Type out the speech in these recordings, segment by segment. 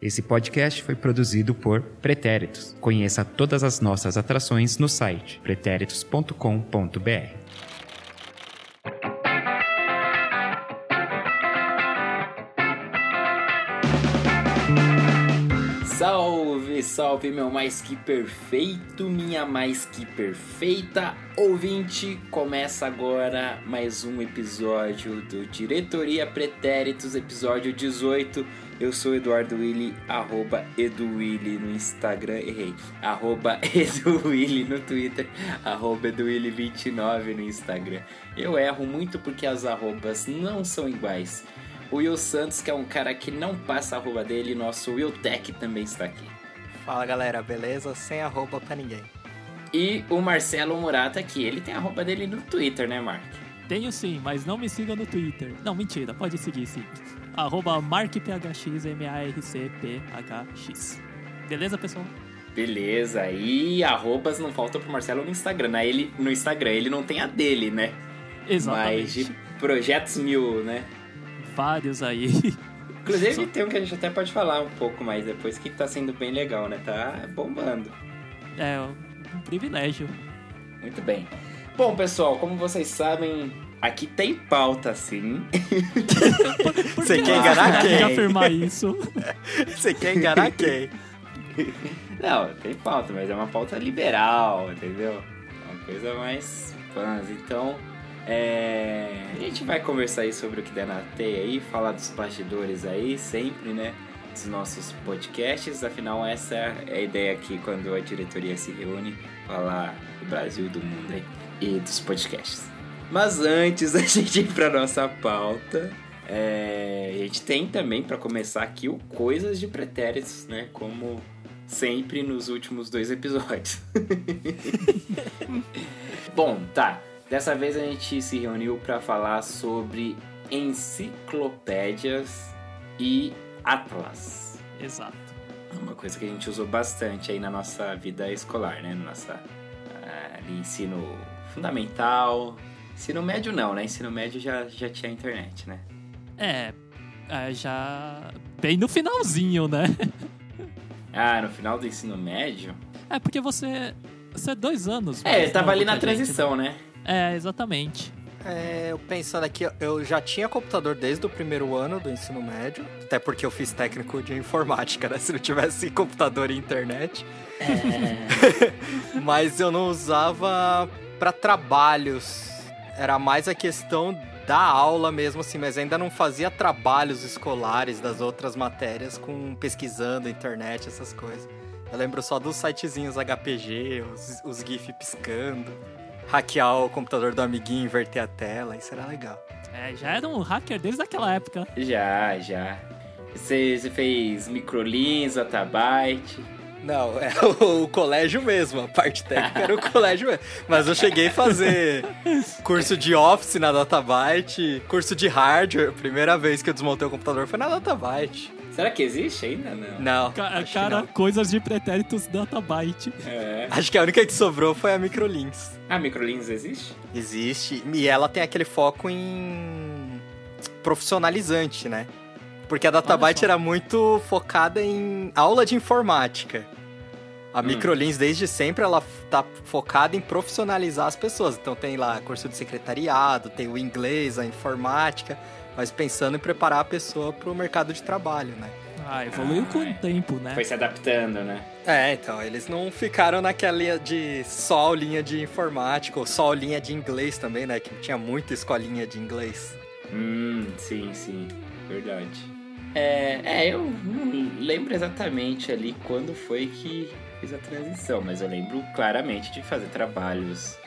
Esse podcast foi produzido por Pretéritos. Conheça todas as nossas atrações no site pretéritos.com.br. Salve, salve, meu mais que perfeito, minha mais que perfeita ouvinte! Começa agora mais um episódio do Diretoria Pretéritos, episódio 18. Eu sou Eduardo Willi, arroba EduWilli no Instagram, errei, arroba EduWilli no Twitter, arroba EduWilli29 no Instagram. Eu erro muito porque as arrobas não são iguais. O Will Santos, que é um cara que não passa a arroba dele, nosso Will Tech também está aqui. Fala galera, beleza? Sem arroba pra ninguém. E o Marcelo Murata aqui, ele tem a arroba dele no Twitter, né, Mark? Tenho sim, mas não me siga no Twitter. Não, mentira, pode seguir sim. Arroba MarkPHX, M-A-R-C-P-H-X. Beleza, pessoal? Beleza, e arrobas não faltam pro Marcelo no Instagram, né? Ele, no Instagram, ele não tem a dele, né? Exatamente. Mas de projetos mil, né? Vários aí. Inclusive Só- tem um que a gente até pode falar um pouco mais depois, que tá sendo bem legal, né? Tá bombando. É um privilégio. Muito bem. Bom, pessoal, como vocês sabem, aqui tem pauta, sim. Você que quer enganar quem? afirmar isso? Você quer enganar quem? Não, tem pauta, mas é uma pauta liberal, entendeu? É Uma coisa mais fãs. Então, é... a gente vai conversar aí sobre o que der na teia aí, falar dos bastidores aí, sempre, né? Dos nossos podcasts. Afinal, essa é a ideia aqui quando a diretoria se reúne, falar do Brasil e do mundo aí, e dos podcasts. Mas antes da gente ir pra nossa pauta, é, a gente tem também para começar aqui o Coisas de Pretéritos, né? Como sempre nos últimos dois episódios. Bom, tá. Dessa vez a gente se reuniu para falar sobre enciclopédias e atlas. Exato. Uma coisa que a gente usou bastante aí na nossa vida escolar, né? No nossa ah, ali, ensino fundamental. Ensino médio não, né? Ensino médio já, já tinha internet, né? É, é, já. Bem no finalzinho, né? Ah, no final do ensino médio? É porque você. Você é dois anos. É, mais tava ali na a gente, transição, né? né? É, exatamente. É, eu pensando aqui, eu já tinha computador desde o primeiro ano do ensino médio, até porque eu fiz técnico de informática, né? Se não tivesse computador e internet. Mas eu não usava para trabalhos. Era mais a questão da aula mesmo, assim, mas ainda não fazia trabalhos escolares das outras matérias com pesquisando internet, essas coisas. Eu lembro só dos sitezinhos HPG, os, os GIF piscando, hackear o computador do amiguinho, inverter a tela, isso era legal. É, já era um hacker desde aquela época. Já, já. Você, você fez microlins, atabyte. Não, é o, o colégio mesmo, a parte técnica era o colégio mesmo. Mas eu cheguei a fazer curso de Office na Databyte, curso de hardware. Primeira vez que eu desmontei o computador foi na Databyte. Será que existe ainda? Não. Não, Ca- cara, não. coisas de pretéritos databyte. É. Acho que a única que sobrou foi a Microlinks. Ah, microlins existe? Existe, e ela tem aquele foco em profissionalizante, né? Porque a Databyte era muito focada em aula de informática. A Hum. Microlins, desde sempre, ela tá focada em profissionalizar as pessoas. Então tem lá curso de secretariado, tem o inglês, a informática, mas pensando em preparar a pessoa para o mercado de trabalho, né? Ah, evoluiu com o tempo, né? Foi se adaptando, né? É, então, eles não ficaram naquela linha de só aulinha de informática, ou só aulinha de inglês também, né? Que tinha muita escolinha de inglês. Hum, sim, sim. Verdade. É, é, eu não lembro exatamente ali quando foi que fiz a transição, mas eu lembro claramente de fazer trabalhos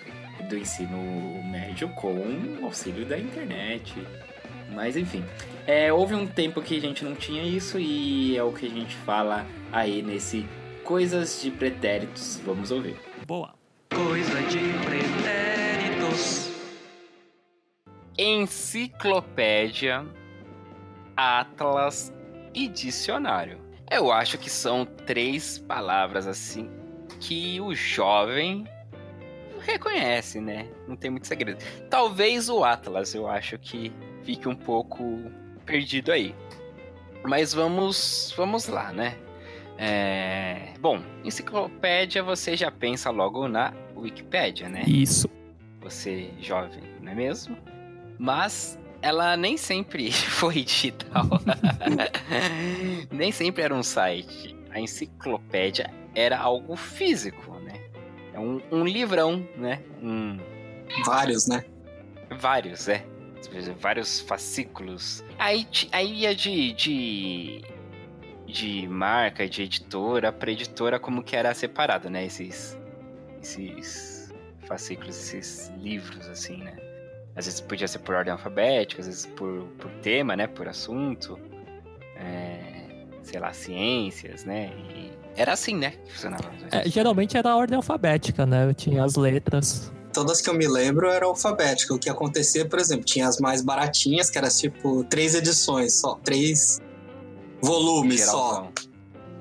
do ensino médio com auxílio da internet. Mas enfim, é, houve um tempo que a gente não tinha isso e é o que a gente fala aí nesse Coisas de Pretéritos. Vamos ouvir. Boa. Coisa de pretéritos. enciclopédia, atlas e dicionário. Eu acho que são três palavras assim que o jovem reconhece, né? Não tem muito segredo. Talvez o atlas, eu acho que fique um pouco perdido aí. Mas vamos, vamos lá, né? É, Bom, enciclopédia você já pensa logo na Wikipédia, né? Isso. Você jovem, não é mesmo? Mas ela nem sempre foi digital. nem sempre era um site. A enciclopédia era algo físico, né? É um, um livrão, né? Um, Vários, né? Vários, é. Vários fascículos. Aí, aí ia de, de. de marca, de editora pra editora, como que era separado, né? Esses. Esses fascículos, esses livros, assim, né? Às vezes podia ser por ordem alfabética, às vezes por, por tema, né? Por assunto. É, sei lá, ciências, né? E era assim, né? Que funcionava. É, geralmente era a ordem alfabética, né? Tinha as letras. Todas que eu me lembro era alfabética. O que acontecia, por exemplo, tinha as mais baratinhas, que era tipo três edições só, três volumes só.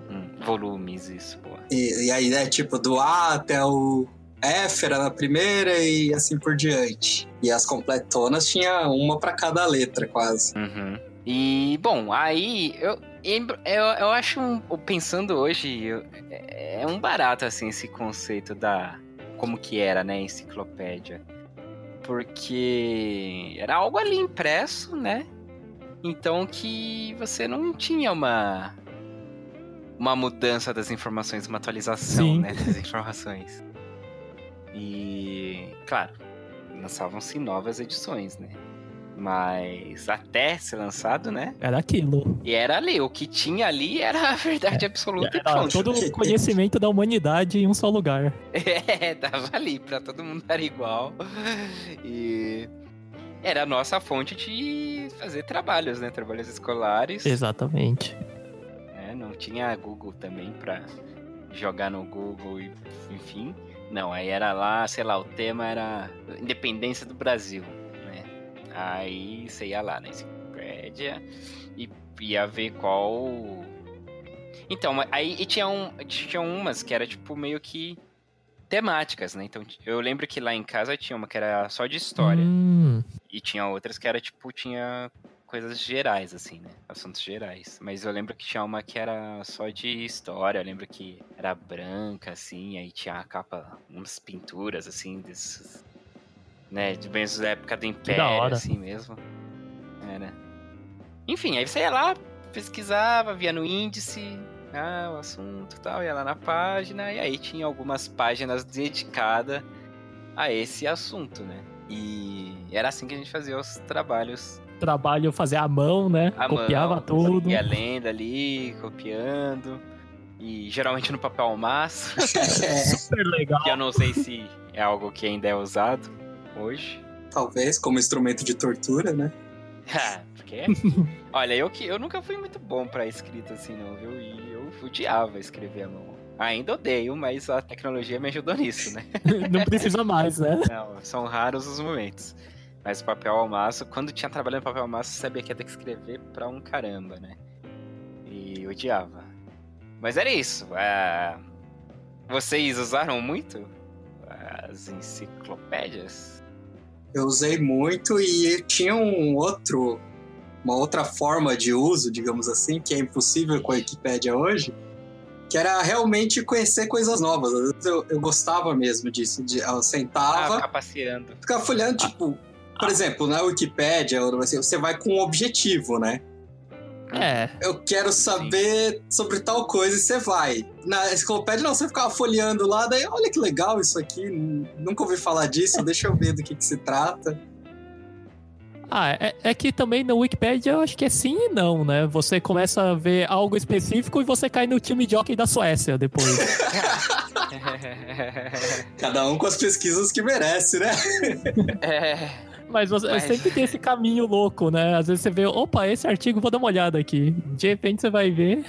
Hum, volumes, isso, pô. E, e aí, né, tipo, do A até o F era na primeira e assim por diante. E as completonas tinha uma pra cada letra, quase. Uhum. E, bom, aí eu, eu, eu acho, um, pensando hoje, eu- é é um barato, assim, esse conceito da. Como que era, né, enciclopédia. Porque era algo ali impresso, né? Então que você não tinha uma. Uma mudança das informações, uma atualização, Sim. né, das informações. E, claro, lançavam-se novas edições, né? Mas até ser lançado, né? Era aquilo. E era ali, o que tinha ali era a verdade absoluta e Era pronto. todo o conhecimento da humanidade em um só lugar. É, tava ali pra todo mundo dar igual. E era a nossa fonte de fazer trabalhos, né? Trabalhos escolares. Exatamente. né? Não tinha Google também pra jogar no Google e enfim. Não, aí era lá, sei lá, o tema era independência do Brasil, né? Aí você ia lá na enciclopédia e ia ver qual. Então, aí tinha, um, tinha umas que era tipo meio que temáticas, né? Então eu lembro que lá em casa tinha uma que era só de história. Hum, E tinha outras que era tipo, tinha coisas gerais, assim, né? Assuntos gerais. Mas eu lembro que tinha uma que era só de história. Eu lembro que era branca, assim, aí tinha a capa, umas pinturas, assim, desses. Né? De bem da época do Império, hora. assim mesmo. Era. Enfim, aí você ia lá, pesquisava, via no índice. Ah, o assunto e tal, ia lá na página, e aí tinha algumas páginas dedicadas a esse assunto, né? E era assim que a gente fazia os trabalhos. Trabalho fazer à mão, né? à Copiava mão, tudo. Ia lendo ali, copiando. E geralmente no papel maço, Super legal. que eu não sei se é algo que ainda é usado hoje. Talvez, como instrumento de tortura, né? Ah, Porque, olha, eu que eu nunca fui muito bom pra escrita assim, não, viu? E eu odiava escrever à mão. Ainda odeio, mas a tecnologia me ajudou nisso, né? Não precisa mais, né? Não, são raros os momentos. Mas o papel ao maço, quando tinha trabalhando papel ao maço, sabia que ia ter que escrever pra um caramba, né? E odiava. Mas era isso. é, Vocês usaram muito as enciclopédias? Eu usei muito e tinha um outro, uma outra forma de uso, digamos assim, que é impossível com a Wikipédia hoje, que era realmente conhecer coisas novas. Às vezes eu, eu gostava mesmo disso, de, eu Ah, sentava, ficar passeando. ficava folhando, tipo, por exemplo, na Wikipédia, você vai com um objetivo, né? É. Eu quero saber sobre tal coisa e você vai. Na enciclopédia não, você ficava folheando lá, daí olha que legal isso aqui, nunca ouvi falar disso, deixa eu ver do que, que se trata. Ah, é, é que também no Wikipedia eu acho que é sim e não, né? Você começa a ver algo específico e você cai no time de hockey da Suécia depois. Cada um com as pesquisas que merece, né? é, Mas você Mas- sempre tem esse caminho louco, né? Às vezes você vê, opa, esse artigo vou dar uma olhada aqui. De repente você vai ver.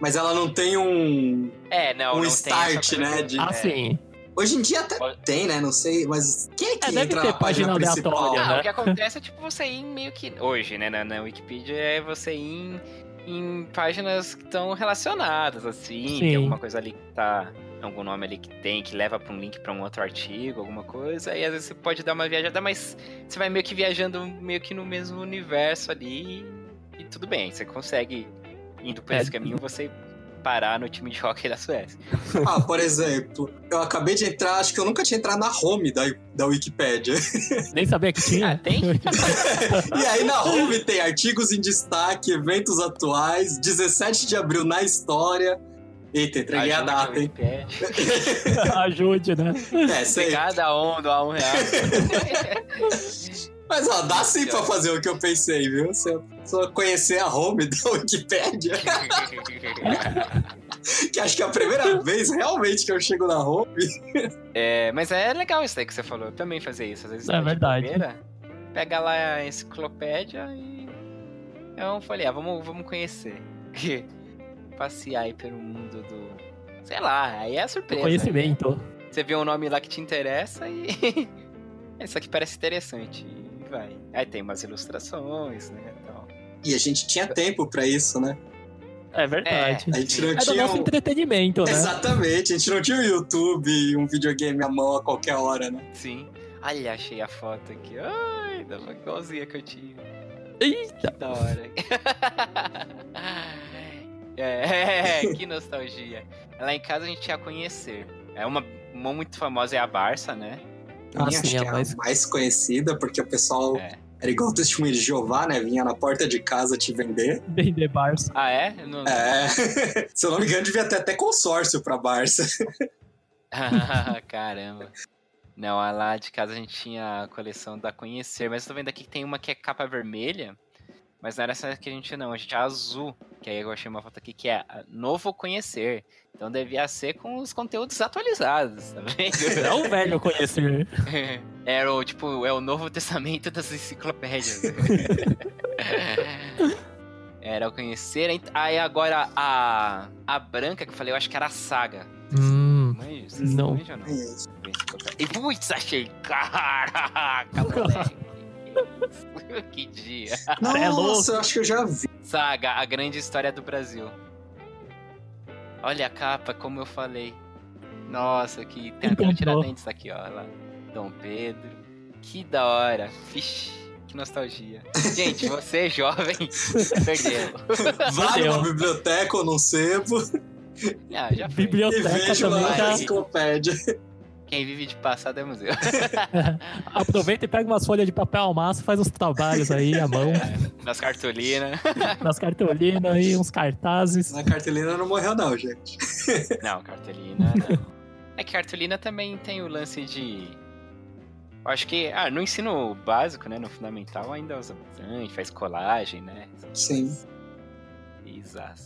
Mas ela não tem um, é, não, um não start, né? de- Ah, sim. Hoje em dia até tem, né? Não sei, mas quem é que É, deve entra ter na página, página principal? aleatória, Ah, né? o que acontece é tipo você ir meio que. Hoje, né, na, na Wikipedia, é você ir em, em páginas que estão relacionadas, assim. Sim. Tem alguma coisa ali que tá. Algum nome ali que tem, que leva pra um link pra um outro artigo, alguma coisa. E às vezes você pode dar uma viajada, mas você vai meio que viajando meio que no mesmo universo ali. E tudo bem, você consegue, indo por É. esse caminho, você parar no time de hockey da Suécia. Ah, por exemplo, eu acabei de entrar, acho que eu nunca tinha entrado na home da, da Wikipédia. Nem sabia que Ah, tinha. tem? E aí na home tem artigos em destaque, eventos atuais, 17 de abril na história. Eita, entreguei a Ajuda data, hein? Wikipedia. Ajude, né? É, sei. Cada um doar um real. Mas ó, dá sim pra fazer o que eu pensei, viu? Só, só conhecer a home da Wikipédia, que acho que é a primeira vez realmente que eu chego na home. É, mas é legal isso aí que você falou. Eu também fazer isso. Às vezes É tá de verdade. bobeira, pega lá a enciclopédia e. Eu falei, ah, vamos, vamos conhecer. Passear aí pelo mundo do. Sei lá, aí é surpresa. Conhecimento. Você vê um nome lá que te interessa e. Isso aqui parece interessante. E vai. Aí tem umas ilustrações, né? Então, E a gente tinha tempo pra isso, né? É verdade. A gente não É, do tinha. nosso um- entretenimento, né? Exatamente, a gente não tinha o YouTube e um videogame à mão a qualquer hora, né? sim. Olha, achei a foto aqui. Ai, dava igualzinha que eu tive. Eita! Da hora. é, que nostalgia. Lá em casa a gente ia conhecer. É uma, uma muito famosa é a Barça, né? Ah, acho que é é a mais- mais conhecida, porque o pessoal É. era igual o testemunho de Jeová, né? Vinha na porta de casa te vender. Vender Barça. Ah, é? Não... É. Se eu não me engano, devia ter até consórcio pra Barça. Caramba. Não, lá de casa a gente tinha a coleção da Conhecer, mas eu tô vendo aqui que tem uma que é capa vermelha, mas não era essa que a gente não, a gente a azul, que aí eu achei uma foto aqui que é a Novo Conhecer. Então devia ser com os conteúdos atualizados, tá vendo? É o velho conhecer. Era o, tipo, é o Novo Testamento das enciclopédias. Era o conhecer. Aí agora a, a branca que eu falei, eu acho que era a saga. Hum, vocês Não. ou não? E putz, achei. Caraca, moleque. que dia. é louco. Nossa, eu acho que eu já vi. Saga, a grande história do Brasil. Olha a capa, como eu falei. Nossa, que tem até um tiradentes aqui, ó. Lá. Dom Pedro. Que da hora. Vixe, que nostalgia. Gente, você é jovem, perdeu. Vai numa biblioteca ou num sebo Ah, já foi. e biblioteca vejo também lá já. a enciclopédia. Quem vive de passado é museu. Aproveita e pega umas folhas de papel ao maço, faz uns trabalhos aí à mão, Nas cartolinas. nas cartolinas aí, uns cartazes. Na cartolina não morreu, não, gente. Não, cartolina não. É que cartolina também tem o lance de. Eu acho que. Ah, no ensino básico, né? No fundamental ainda usa bastante, faz colagem, né? Sim. Exato.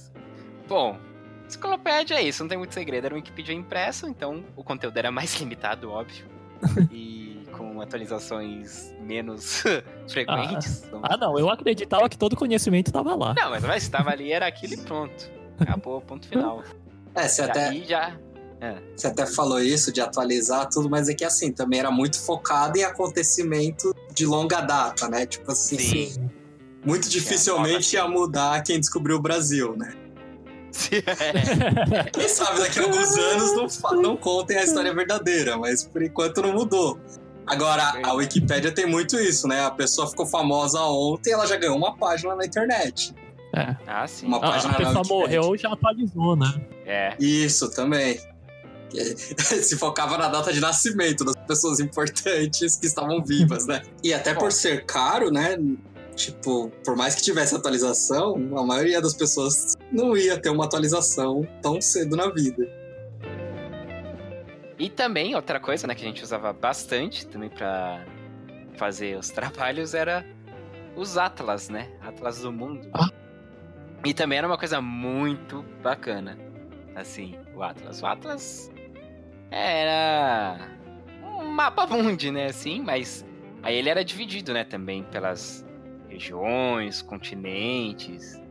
Bom, enciclopédia é isso, não tem muito segredo. Era um Wikipedia impresso, então o conteúdo era mais limitado, óbvio. e com atualizações menos frequentes. Vamos- Ah, não, eu acreditava que todo conhecimento tava lá. Não, mas mas estava ali, era aquilo e pronto. Acabou, ponto final. É, você até, Aí já. você até falou isso de atualizar tudo, mas é que assim, também era muito focado em acontecimento de longa data, né? Tipo assim, Sim. muito dificilmente ia mudar quem descobriu o Brasil, né? É. Quem sabe daqui a alguns anos não, não contem a história verdadeira, mas por enquanto não mudou. Agora, a Wikipédia tem muito isso, né? A pessoa ficou famosa ontem ela já ganhou uma página na internet. Ah, sim. Uma A, página a pessoa morreu já atualizou, né? É. Isso também. Se focava na data de nascimento das pessoas importantes que estavam vivas, né? E até por ser caro, né? Tipo, por mais que tivesse atualização, a maioria das pessoas não ia ter uma atualização tão cedo na vida. E também, outra coisa, né, que a gente usava bastante também pra fazer os trabalhos era os Atlas, né? Atlas do mundo. Ah. E também era uma coisa muito bacana. Assim, o Atlas. O Atlas era um mapa mundi, né, assim, mas aí ele era dividido, né, também pelas regiões, continentes.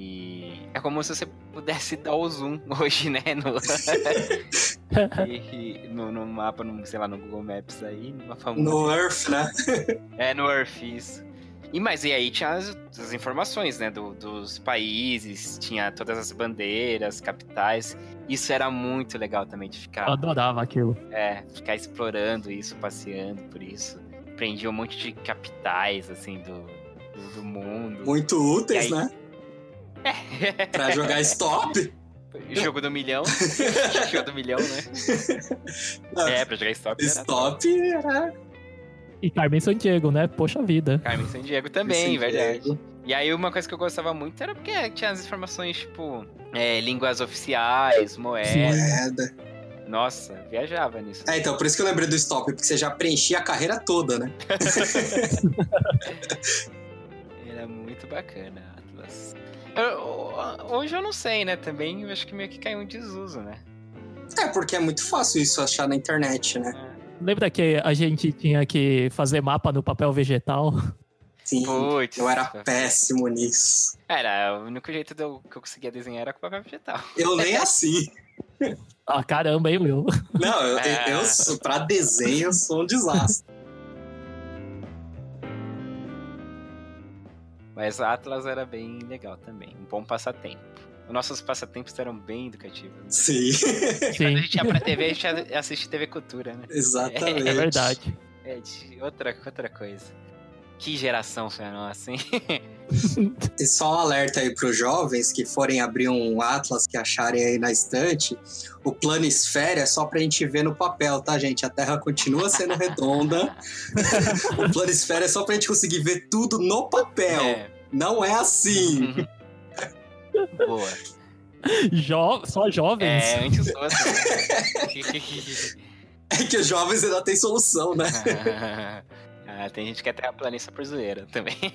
E é como se você pudesse dar o zoom hoje, né, no e, no, no mapa, no, sei lá, no Google Maps aí, no mapa mundi. No Earth, né? É, no Earth, isso. E, mas e aí tinha as, as informações, né, do- dos países, tinha todas as bandeiras, capitais. Isso era muito legal também de Eu ficar, adorava aquilo. é, ficar explorando isso, passeando por isso. Aprendi um monte de capitais, assim, do, do, do mundo. Muito úteis, aí- né? Pra jogar stop. Jogo do milhão. Jogo do milhão, né? É, pra jogar stop. era Stop era. E Carmen Sandiego, né? Poxa vida. Carmen San Diego também, Esse verdade. Diego. E aí uma coisa que eu gostava muito era porque tinha as informações, tipo, é, línguas oficiais, moedas. Moeda. Nossa, viajava nisso. É, então, por isso que eu lembrei do stop, porque você já preenchia a carreira toda, né? Era muito bacana, Atlas. Eu- hoje eu não sei, né? Também eu acho que meio que caiu em desuso, né? É, porque é muito fácil isso achar na internet, né? Lembra que a gente tinha que fazer mapa no papel vegetal? Sim. Putz. Eu era péssimo nisso. Era, o único jeito de eu- que eu conseguia desenhar era com papel vegetal. Eu nem assim. Ah, caramba, hein, meu? Não, eu, É. eu, sou- pra desenho eu sou um desastre. Mas Atlas era bem legal também. Um bom passatempo. Os nossos passatempos eram bem educativos. né? Sim, Quando a Sim, gente ia pra TV, a gente assiste TV Cultura, né? exatamente. é verdade. É, de outra, outra coisa. Que geração foi a nossa, hein? E só um alerta aí pros jovens que forem abrir um Atlas que acharem aí na estante. O planisfério é só pra gente ver no papel, tá, gente? A Terra continua sendo redonda. o planisfério é só pra gente conseguir ver tudo no papel. É. Não é assim. Boa. Jo só jovens? É, antes fosse. É que os jovens ainda têm solução, né? Ah, tem gente que é terraplanista por zoeira também.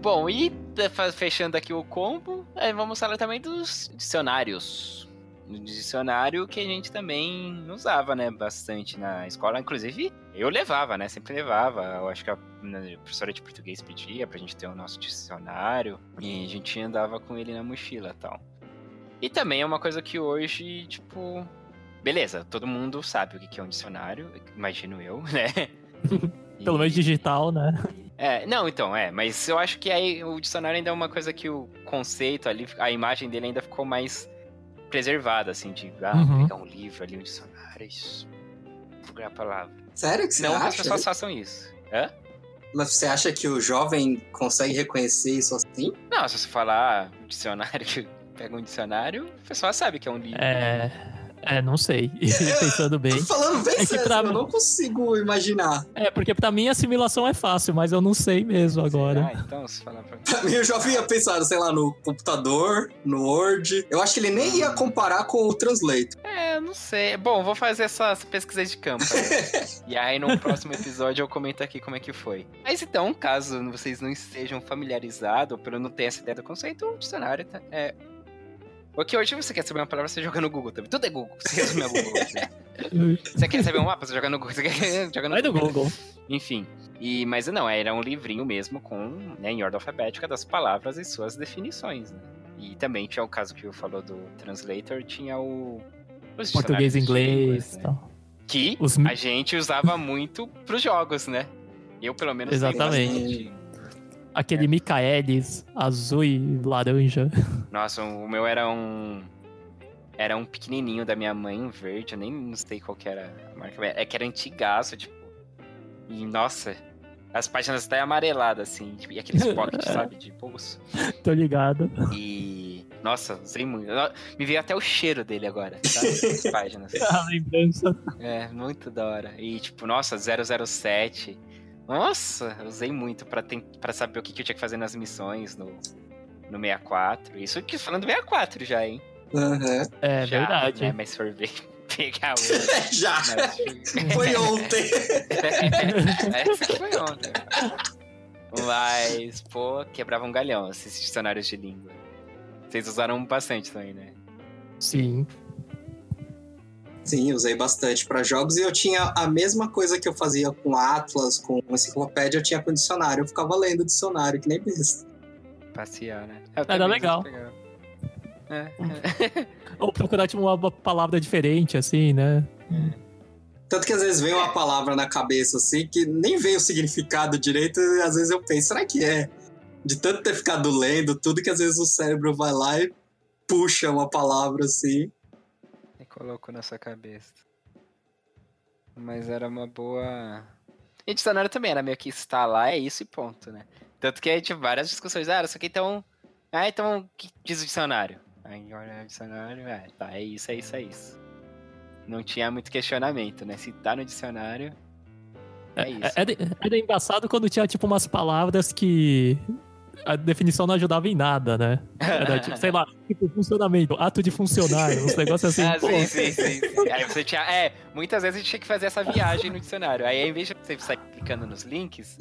Bom, e fa- fechando aqui o combo, vamos falar também dos dicionários. No dicionário que a gente também usava, né, bastante na escola. Inclusive, eu levava, né, sempre levava. Eu acho que a, né, a professora de português pedia pra gente ter o nosso dicionário. E a gente andava com ele na mochila e tal. E também é uma coisa que hoje, tipo... Beleza, todo mundo sabe o que é um dicionário, imagino eu, né? Pelo menos E- digital, né? é, não, então, é, mas eu acho que aí o dicionário ainda é uma coisa que o conceito ali, a imagem dele ainda ficou mais preservada, assim, de ah, Uhum. pegar um livro ali, um dicionário, isso, procurar a palavra. Sério que você não que as acha? pessoas façam isso. Hã? Mas você acha que o jovem consegue reconhecer isso assim? Não, se você falar dicionário, pega um dicionário, a pessoa sabe que é um livro. É. É, não sei. Pensando bem. Tô falando bem É sério, pra eu não consigo imaginar. É, porque pra mim a assimilação é fácil, mas eu não sei mesmo agora. Ah, então, se falar pra mim. Pra mim, o jovem ia pensar, sei lá, no computador, no Word. Eu acho que ele nem ia comparar com o Translator. É, eu não sei. Bom, vou fazer essa, essa pesquisa de campo. e aí, no próximo episódio, eu comento aqui como é que foi. Mas então, caso vocês não estejam familiarizados, ou pelo não ter essa ideia do conceito, o dicionário tá- é. Porque hoje você quer saber uma palavra, você joga no Google também. Tudo é Google. Você resume a Google né? Você quer saber um mapa, você joga no Google. Você quer joga no Vai do Google. Enfim. E, mas não, era um livrinho mesmo com, né, em ordem alfabética das palavras e suas definições, né? E também tinha o caso que eu falou do Translator, tinha o. os Português, inglês línguas, e né? tal. Que Os- a gente usava muito pros jogos, né? Eu, pelo menos, Exatamente. Aquele Micaelis, azul e laranja. Nossa, o meu era um. Era um pequenininho da minha mãe, um verde, eu nem não sei qual que era a marca. É que era antigaço, tipo. E, nossa, as páginas até amareladas, assim, tipo, e aqueles pockets, sabe, de bolso. Tô ligado. E. Nossa, usei muito. Me veio até o cheiro dele agora, sabe? As páginas. A lembrança. É, muito da hora. E, tipo, nossa, 007. Nossa, eu usei muito pra, tem... pra saber o que, que eu tinha que fazer nas missões no, no 64. Isso que falando do 64 já, hein? Aham. É já, verdade. Né? Mas for ver, pegar o. Já. Mas... Foi ontem. Essa que foi ontem. Mas, pô, quebrava um galhão esses dicionários de língua. Vocês usaram bastante também, né? Sim. Sim, usei bastante pra jogos e eu tinha a mesma coisa que eu fazia com Atlas, com enciclopédia, eu tinha com dicionário. Eu ficava lendo o dicionário, que nem besta. Passear, né? Eu Era legal. pegava. É, Ou procurar tipo, uma palavra diferente, assim, né? Tanto que às vezes vem uma palavra na cabeça assim que nem vem o significado direito, e às vezes eu penso, será que é? De tanto ter ficado lendo tudo que às vezes o cérebro vai lá e puxa uma palavra assim. Colocou na sua cabeça. Mas era uma boa. E dicionário também era meio que está lá, é isso e ponto, né? Tanto que tinha várias discussões. Ah, isso aqui então. Ah, então o que diz o dicionário? Aí olha o dicionário, é, tá, é isso, é isso, é isso. Não tinha muito questionamento, né? Se tá no dicionário. É isso. Era, era engraçado quando tinha, tipo, umas palavras que a definição não ajudava em nada, né? Era, tipo, sei lá, tipo, funcionamento, ato de funcionar, uns negócios assim. Ah, sim, sim, sim, sim. Aí você tinha. É, muitas vezes a gente tinha que fazer essa viagem no dicionário. Aí, ao invés de você sair clicando nos links,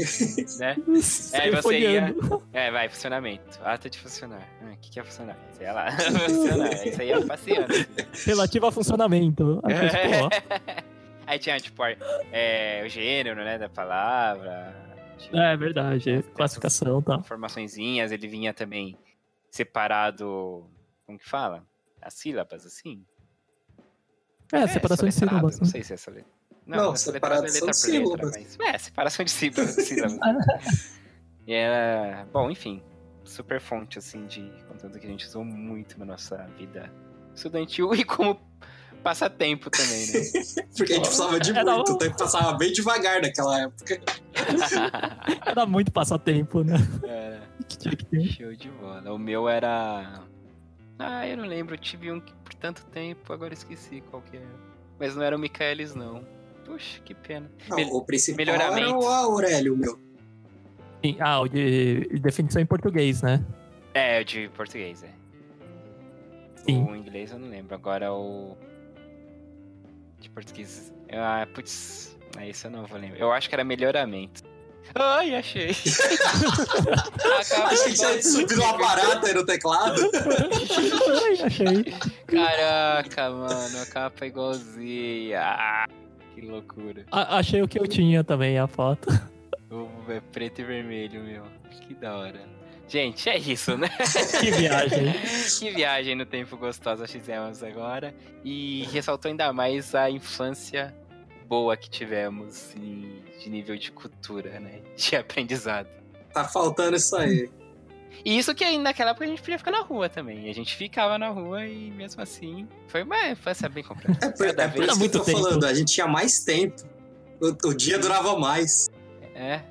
né? saí você folheando. É, vai, funcionamento. Ato de funcionar. Ah, O que, que é funcionar? Sei lá. funcionar. Isso aí é passeando. Relativo a funcionamento. Aí, pô, Aí tinha, tipo, é, o gênero, né, da palavra. Tinha É verdade, classificação e tal. informaçõezinhas, ele vinha também separado. Como que fala? As sílabas, assim? É, separação de sílabas. Não sei se é essa letra. Não, soletrado separado são sílabas. mas. É, separação de sílabas. sílabas. e era. Bom, enfim. Super fonte, assim, de conteúdo que a gente usou muito na nossa vida estudantil e como passatempo também, né? Porque a gente precisava de Era muito, um- o tempo passava bem devagar naquela época. Era muito passatempo, né? Era Que tinha que ter. show de bola. O meu era. Ah, eu não lembro. Eu tive um que por tanto tempo, agora esqueci qual que era. Mas não era o Michaelis, não. Puxa, que pena. Não, Mel- o principal era melhoramentos. o Aurélio, meu. Sim, Ah, o de definição em português, né? É, o de português, é. Sim. O inglês eu não lembro. Agora o. De português. Ah, putz. É isso eu não vou lembrar. Eu acho que era melhoramento. Ai, achei. Achei que tinha subido uma barata aí no teclado. Ai, achei. Caraca, mano, a capa é igualzinha. Ah, que loucura. A- achei o que eu tinha também, a foto. É preto e vermelho, meu. Que da hora. Gente, é isso, né? Que viagem. que viagem no tempo gostosa fizemos agora. E ressaltou ainda mais a infância boa que tivemos e de nível de cultura, né? De aprendizado. Tá faltando isso aí. E isso que aí naquela época a gente podia ficar na rua também. A gente ficava na rua e mesmo assim foi uma infância bem completa. É por, Cada é por isso que eu tô tempo. falando, a gente tinha mais tempo. O, o dia durava mais. É,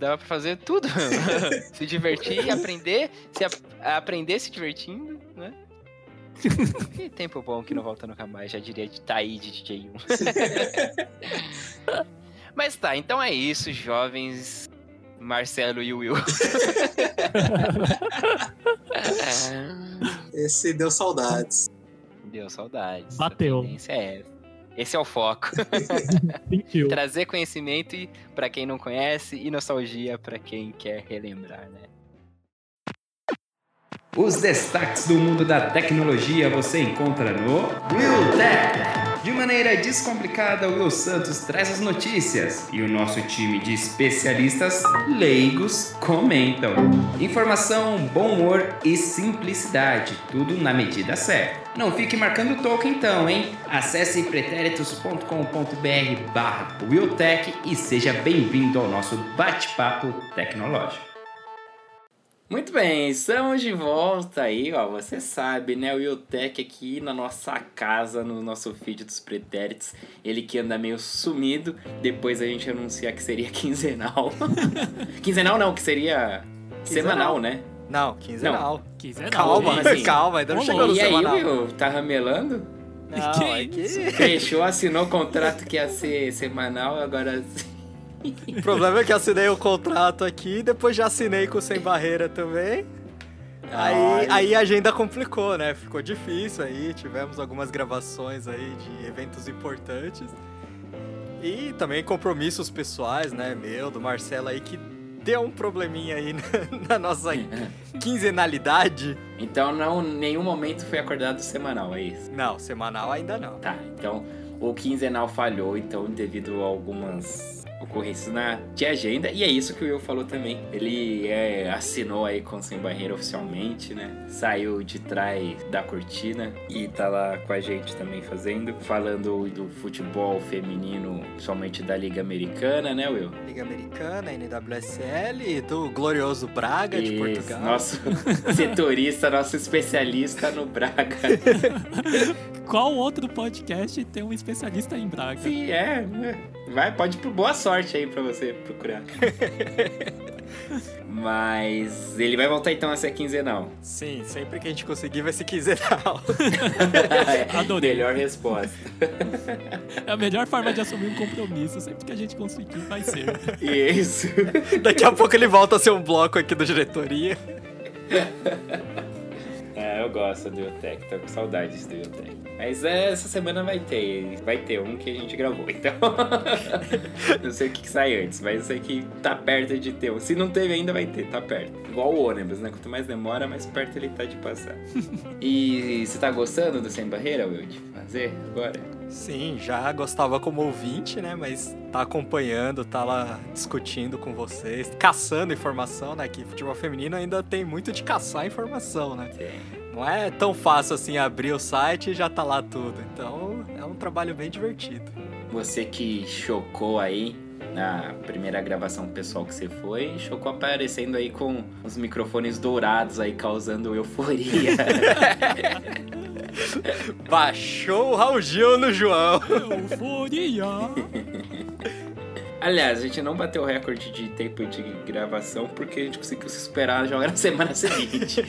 dava pra fazer tudo. se divertir, aprender, se a- aprender se divertindo, né? que tempo bom que não volta nunca mais, já diria de Taí de DJ 1. Mas tá, então é isso, jovens Marcelo e Will. Esse deu saudades. Deu saudades. Bateu. A é essa. Esse é o foco. Trazer conhecimento para quem não conhece e nostalgia para quem quer relembrar, né? Os destaques do mundo da tecnologia você encontra no Will Tech. De maneira descomplicada, o Will Santos traz as notícias e o nosso time de especialistas leigos comentam. Informação, bom humor e simplicidade, tudo na medida certa. Não fique marcando token então, hein? Acesse pretéritos.com.br barra WillTech e seja bem-vindo ao nosso bate-papo tecnológico. Muito bem, estamos de volta aí, ó. Você sabe, né? O Iotech aqui na nossa casa, no nosso feed dos pretéritos. Ele que anda meio sumido. Depois a gente anunciar que seria quinzenal. quinzenal não, que seria semanal, né? Não, quinzenal. Quiser Calma, Como assim? calma, ainda não chegou no e aí. Will, tá ramelando? Não, Que é que... Fechou, assinou o contrato que ia ser semanal, agora. O problema é que assinei o contrato aqui, depois já assinei com o Sem Barreira também. Aí, aí a agenda complicou, né? Ficou difícil aí, tivemos algumas gravações aí de eventos importantes. E também compromissos pessoais, né? Meu, do Marcelo aí, que deu um probleminha aí na, na nossa quinzenalidade. Então, não, em nenhum momento foi acordado semanal, é isso? Não, semanal ainda não. Tá, então o quinzenal falhou, então, devido a algumas ocorrências na, de agenda. E é isso que o Will falou também. Ele é, assinou aí com o Sem Barreira oficialmente, né? Saiu de trás da cortina e tá lá com a gente também fazendo. Falando do futebol feminino, somente da Liga Americana, né, Will? Liga Americana, NWSL, e do glorioso Braga de Isso, Portugal. Nosso setorista, nosso especialista no Braga. Qual outro podcast tem um especialista em Braga? Sim, é. Vai, pode ir pro boa sorte aí pra você procurar. Mas ele vai voltar então a ser quinzenal. Sim, sempre que a gente conseguir vai ser quinzenal. Adorei. Melhor resposta. É a melhor forma de assumir um compromisso. Sempre que a gente conseguir, vai ser. Isso. Daqui a pouco ele volta a ser um bloco aqui da diretoria. Eu gosto do Iotec, tô com saudades do Iotec. Mas é, essa semana vai ter, vai ter um que a gente gravou, então. não sei o que, que sai antes, mas eu sei que tá perto de ter um. Se não teve ainda, vai ter, tá perto. Igual o ônibus, né? Quanto mais demora, mais perto ele tá de passar. e você tá gostando do Sem Barreira, Will, de fazer agora? Sim, já gostava como ouvinte, né? Mas tá acompanhando, tá lá discutindo com vocês, caçando informação, né? Que futebol feminino ainda tem muito de caçar informação, né? Tem. Não é tão fácil assim abrir o site e já tá lá tudo. Então é um trabalho bem divertido. Você que chocou aí na primeira gravação pessoal que você foi, chocou aparecendo aí com os microfones dourados aí causando euforia. Baixou o Raul Gil no João. Euforia! Aliás, a gente não bateu o recorde de tempo de gravação porque a gente conseguiu se esperar já na semana seguinte.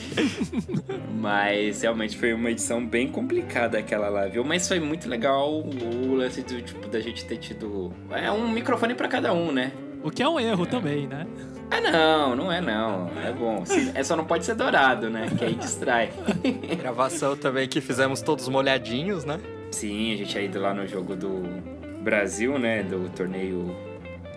Mas realmente foi uma edição bem complicada aquela lá, viu? Mas foi muito legal o lance do tipo da gente ter tido é um microfone pra cada um, né? O que é um erro também, né? Ah, não, não é não. É bom. É só não pode ser dourado, né? Que aí distrai. Gravação também que fizemos todos molhadinhos, né? Sim, a gente é ido lá no jogo do Brasil, né? Do torneio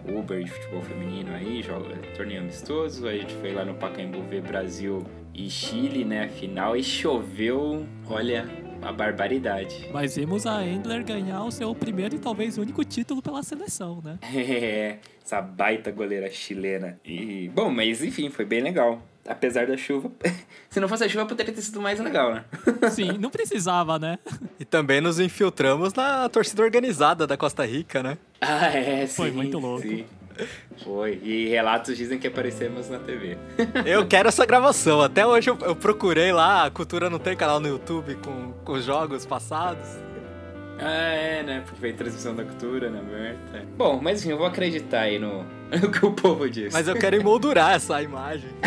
Uber de futebol feminino aí, joga torneio amistoso. Aí a gente foi lá no Pacaembu ver Brasil e Chile, né? a Final e choveu, olha, uma barbaridade. Mas vimos a Endler ganhar o seu primeiro e talvez único título pela seleção, né? É, essa baita goleira chilena. E, bom, mas enfim, foi bem legal. Apesar da chuva. Se não fosse a chuva, poderia ter sido mais legal, né? Sim, não precisava, né? E também nos infiltramos na torcida organizada da Costa Rica, né? Ah, é, sim. Foi muito louco. sim. Foi. E relatos dizem que aparecemos na TV. Eu quero essa gravação. Até hoje eu, eu procurei lá, a Cultura não tem canal no YouTube com, com os jogos passados. Ah, é, né? Porque foi transmissão da cultura, né, aberta. Bom, mas enfim, eu vou acreditar aí no, no que o povo diz. Mas eu quero emoldurar essa imagem.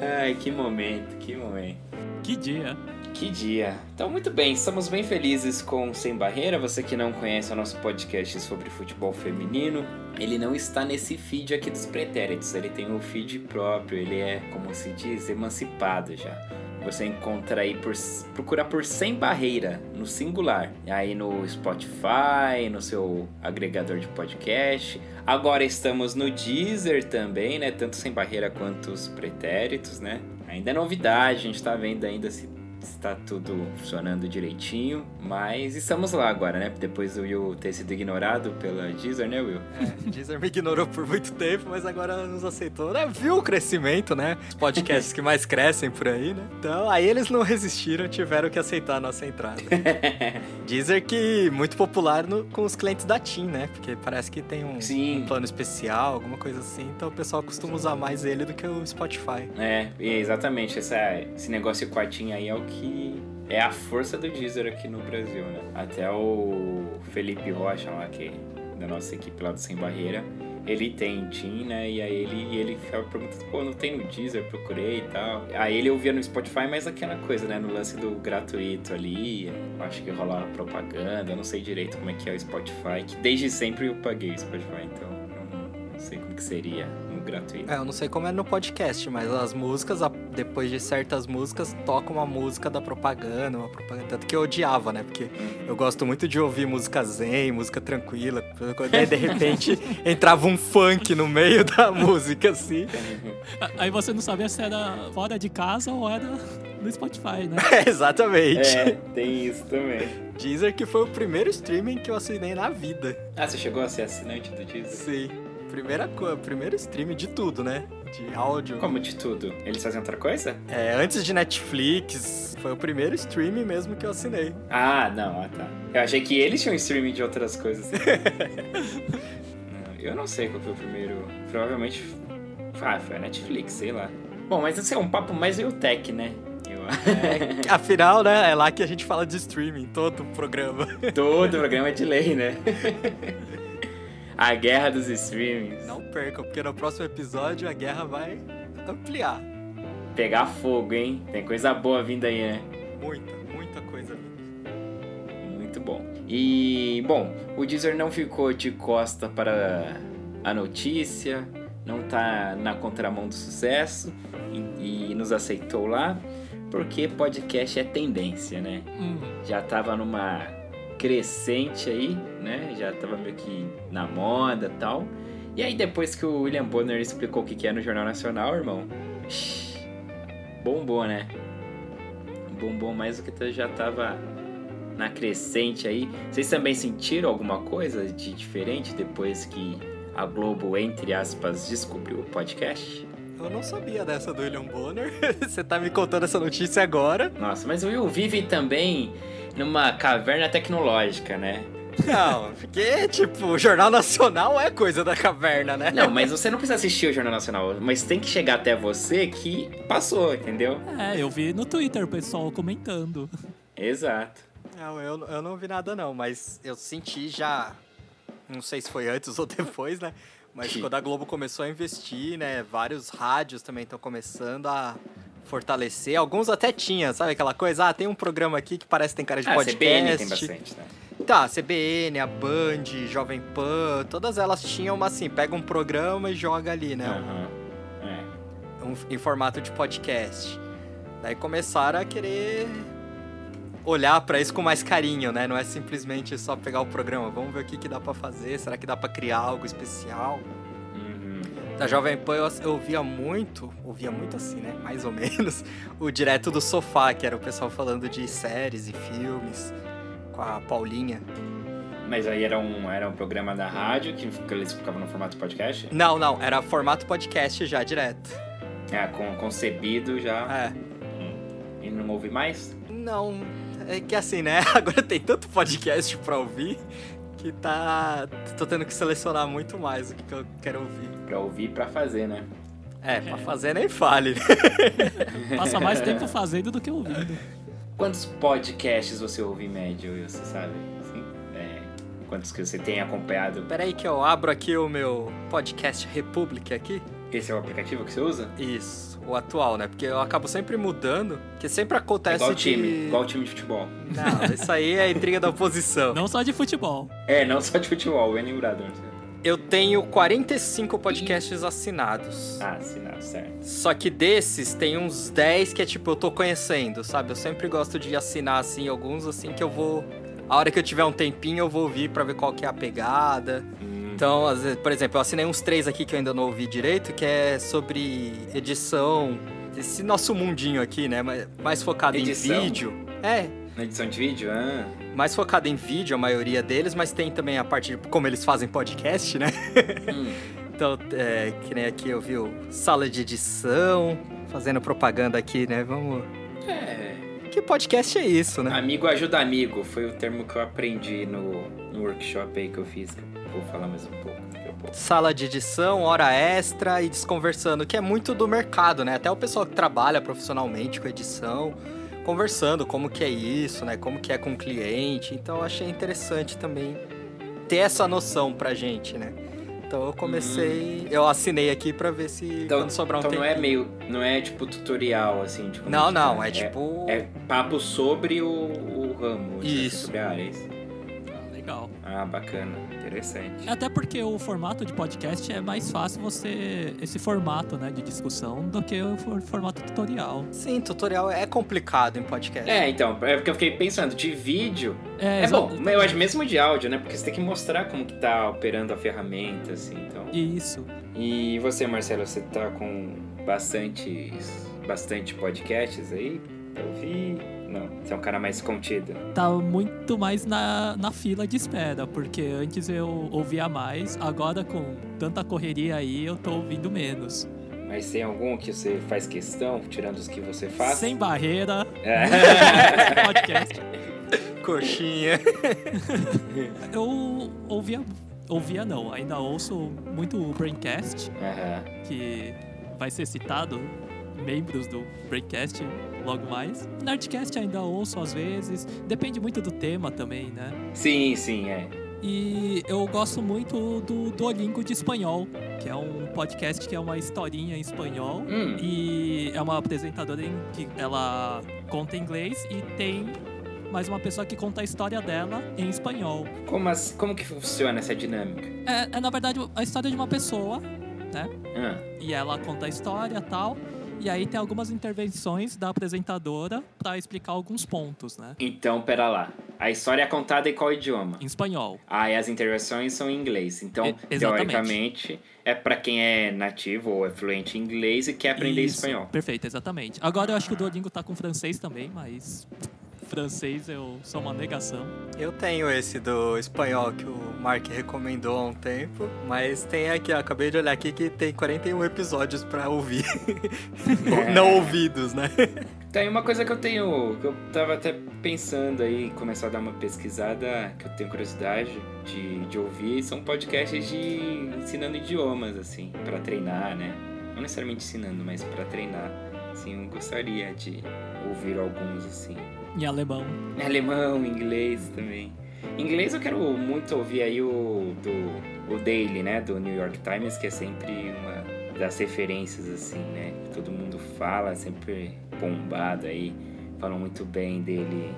Ai, que momento, que momento. Que dia. Que dia. Então, muito bem, estamos bem felizes com Sem Barreira. Você que não conhece o nosso podcast sobre futebol feminino, ele não está nesse feed aqui dos pretéritos. Ele tem um feed próprio, ele é, como se diz, emancipado já. Você encontra aí por. Procura por Sem Barreira, no singular. Aí no Spotify, no seu agregador de podcast. Agora estamos no Deezer também, né? Tanto Sem Barreira quanto os pretéritos, né? Ainda é novidade, a gente tá vendo ainda se está tudo funcionando direitinho, mas estamos lá agora, né? Depois do Will ter sido ignorado pela Deezer, né, Will? É, Deezer me ignorou por muito tempo, mas agora nos aceitou. Né? Viu o crescimento, né? Os podcasts que mais crescem por aí, né? Então, aí eles não resistiram, tiveram que aceitar a nossa entrada. Deezer que muito popular no- com os clientes da TIM, né? Porque parece que tem um, um plano especial, alguma coisa assim. Então o pessoal costuma usar mais ele do que o Spotify. É, e exatamente, essa, esse negócio quartinho aí é o que é a força do Deezer aqui no Brasil, né? Até o Felipe Rocha lá, que é da nossa equipe lá do Sem Barreira, ele tem TIM, né? E aí ele, ele ficava perguntando, pô, não tem no Deezer, procurei e tal. Aí ele ouvia no Spotify, mas aquela coisa, né? No lance do gratuito ali, acho que rola propaganda, não sei direito como é que é o Spotify, que desde sempre eu paguei o Spotify, então não, sei como que seria gratuito. É, eu não sei como é no podcast, mas as músicas, depois de certas músicas, toca uma música da propaganda, uma propaganda. Tanto que eu odiava, né? Porque eu gosto muito de ouvir música zen, música tranquila. Quando aí, de repente entrava um funk no meio da música, assim. A- Aí você não sabia se era fora de casa ou era no Spotify, né? É, exatamente. É, tem isso também. Deezer que foi o primeiro streaming que eu assinei na vida. Ah, você chegou a ser assinante do Deezer? Sim. Primeira coisa, primeiro streaming de tudo, né? De áudio. Como de tudo? Eles fazem outra coisa? É, antes de Netflix, foi o primeiro streaming mesmo que eu assinei. Ah, não, ah tá. Eu achei que eles tinham streaming de outras coisas. Eu não sei qual foi o primeiro. Provavelmente. Ah, foi a Netflix, sei lá. Bom, mas esse é um papo mais Eutec, né? É, afinal, né, é lá que a gente fala de streaming, todo o programa. Todo programa é de lei, né? a guerra dos streamings. Não percam, porque no próximo episódio a guerra vai ampliar. Pegar fogo, hein? Tem coisa boa vindo aí, né? Muita, muita coisa. Muito bom. E, bom, o Deezer não ficou de costa para a notícia, não tá na contramão do sucesso e, e nos aceitou lá, porque podcast é tendência, né? Hum, Já tava numa crescente aí, né? Já tava meio que na moda tal. E aí depois que o William Bonner explicou o que que é no Jornal Nacional, irmão, bombou, né? Bombou mais do que já tava na crescente aí. Vocês também sentiram alguma coisa de diferente depois que a Globo, entre aspas, descobriu o podcast? Eu não sabia dessa do William Bonner. Você tá me contando essa notícia agora. Nossa, mas o Will vive também numa caverna tecnológica, né? Não, porque, tipo, o Jornal Nacional é coisa da caverna, né? Não, mas você não precisa assistir o Jornal Nacional, mas tem que chegar até você que passou, entendeu? é, eu vi no Twitter o pessoal comentando. Exato. Não, eu, eu não vi nada não, mas eu senti já. Não sei se foi antes ou depois, né? Mas Sim. quando a Globo começou a investir, né? Vários rádios também estão começando a fortalecer. Alguns até tinha, sabe aquela coisa? Ah, tem um programa aqui que parece que tem cara de Ah, podcast. CBN tem bastante, né? Tá, CBN, a Band, Jovem Pan, todas elas tinham uma assim, pega um programa e joga ali, né? Aham. É. um- em formato de podcast. Daí começaram a querer olhar pra isso com mais carinho, né? Não é simplesmente só pegar o programa, vamos ver o que, que dá pra fazer, será que dá pra criar algo especial? Uhum. Da Jovem Pan eu, eu ouvia muito, ouvia muito assim, né? Mais ou menos, o Direto do Sofá, que era o pessoal falando de séries e filmes, com a Paulinha. Mas aí era um, era um programa da rádio que, que eles ficavam no formato podcast? Não, não, era formato podcast já, direto. É, com, concebido já. É. E não ouve mais? Não, é que assim, né? Agora tem tanto podcast pra ouvir que tá. tô tendo que selecionar muito mais o que, que eu quero ouvir. Pra ouvir e pra fazer, né? É, pra fazer nem fale. Passa mais tempo fazendo do que ouvindo. Quantos podcasts você ouve em média, você sabe? Assim, é, quantos que você tem acompanhado? Peraí que eu abro aqui o meu podcast Republic aqui. Esse é o aplicativo que você usa? Isso, o atual, né? Porque eu acabo sempre mudando, que sempre acontece igual de... time, igual time de futebol. Não, isso aí é intriga da oposição. Não só de futebol. É, não só de futebol, o N Brothers. Eu tenho 45 podcasts assinados. Ah, assinado, certo. Só que desses tem uns 10 que é tipo, eu tô conhecendo, sabe? Eu sempre gosto de assinar assim alguns assim que eu vou. A hora que eu tiver um tempinho eu vou ouvir pra ver qual que é a pegada. Hum, Então, às vezes, por exemplo, eu assinei uns três aqui que eu ainda não ouvi direito, que é sobre edição, esse nosso mundinho aqui, né? Mais- focado Edição? em vídeo. É, na edição de vídeo? Ah, mais focado em vídeo, a maioria deles, mas tem também a parte de como eles fazem podcast, né? hum. Então, é, que nem aqui eu vi o sala de edição, fazendo propaganda aqui, né? Vamos. É, Que podcast é isso, né? amigo ajuda amigo, foi o termo que eu aprendi no, no workshop aí que eu fiz, que eu vou falar mais um pouco. Sala de edição, hora extra e desconversando, que é muito do mercado, né? Até o pessoal que trabalha profissionalmente com edição, conversando como que é isso, né? Como que é com o cliente. Então eu achei interessante também ter essa noção pra gente, né? Então eu comecei, eu assinei aqui pra ver se Então, quando sobrar um então tempo. não é meio, não é tipo tutorial assim, tipo Não, não, é tipo É papo sobre o, o ramo, assim, Isso. sobre a área. isso. Ah, legal. Ah, bacana, interessante. Até porque o formato de podcast é mais fácil você. esse formato, né, de discussão do que o for- formato tutorial. Sim, tutorial é complicado em podcast. É, então, é porque eu fiquei pensando, de vídeo é, exa- bom, mas eu acho mesmo de áudio, né? Porque você tem que mostrar como que tá operando a ferramenta, assim, então. Isso. E você, Marcelo, você tá com bastantes, bastante podcasts aí pra ouvir? Não, você é um cara mais contido. Tá muito mais na, na fila de espera, porque antes eu ouvia mais, agora com tanta correria aí eu tô ouvindo menos. Mas tem algum que você faz questão, tirando os que você faz? Sem barreira, É. podcast. Coxinha. Eu ouvia. Ouvia não, ainda ouço muito o Braincast, que vai ser citado membros do Breakcast logo mais. Nerdcast ainda ouço às vezes, depende muito do tema também, né? Sim, sim, é. E eu gosto muito do Duolingo de espanhol, que é um podcast que é uma historinha em espanhol. Hum. E é uma apresentadora em que ela conta inglês e tem mais uma pessoa que conta a história dela em espanhol. Como, as, como que funciona essa dinâmica? É, é, na verdade a história de uma pessoa, né? Ah, E ela conta a história e tal. E aí tem algumas intervenções da apresentadora pra explicar alguns pontos, né? então, pera lá. A história é contada em qual idioma? Em espanhol. Ah, e as intervenções são em inglês. Então, E- teoricamente, é pra quem é nativo ou é fluente em inglês e quer aprender Isso, espanhol. Perfeito, exatamente. Agora eu acho que o Duolingo tá com francês também, mas francês eu sou uma negação. Eu tenho esse do espanhol que o Mark recomendou há um tempo, mas tem aqui, ó, acabei de olhar aqui que tem 41 episódios pra ouvir. Não ouvidos, né? Tem uma coisa que eu tenho, que eu tava até pensando aí, começar a dar uma pesquisada, que eu tenho curiosidade de, de ouvir, são podcasts de ensinando idiomas, assim, pra treinar, né? Não necessariamente ensinando, mas pra treinar. Assim, eu gostaria de ouvir alguns, assim. Em alemão. Alemão, inglês também. Inglês eu quero muito ouvir aí o do o Daily, né, do New York Times, que é sempre uma das referências assim, né? Todo mundo fala, sempre bombado aí, falam muito bem dele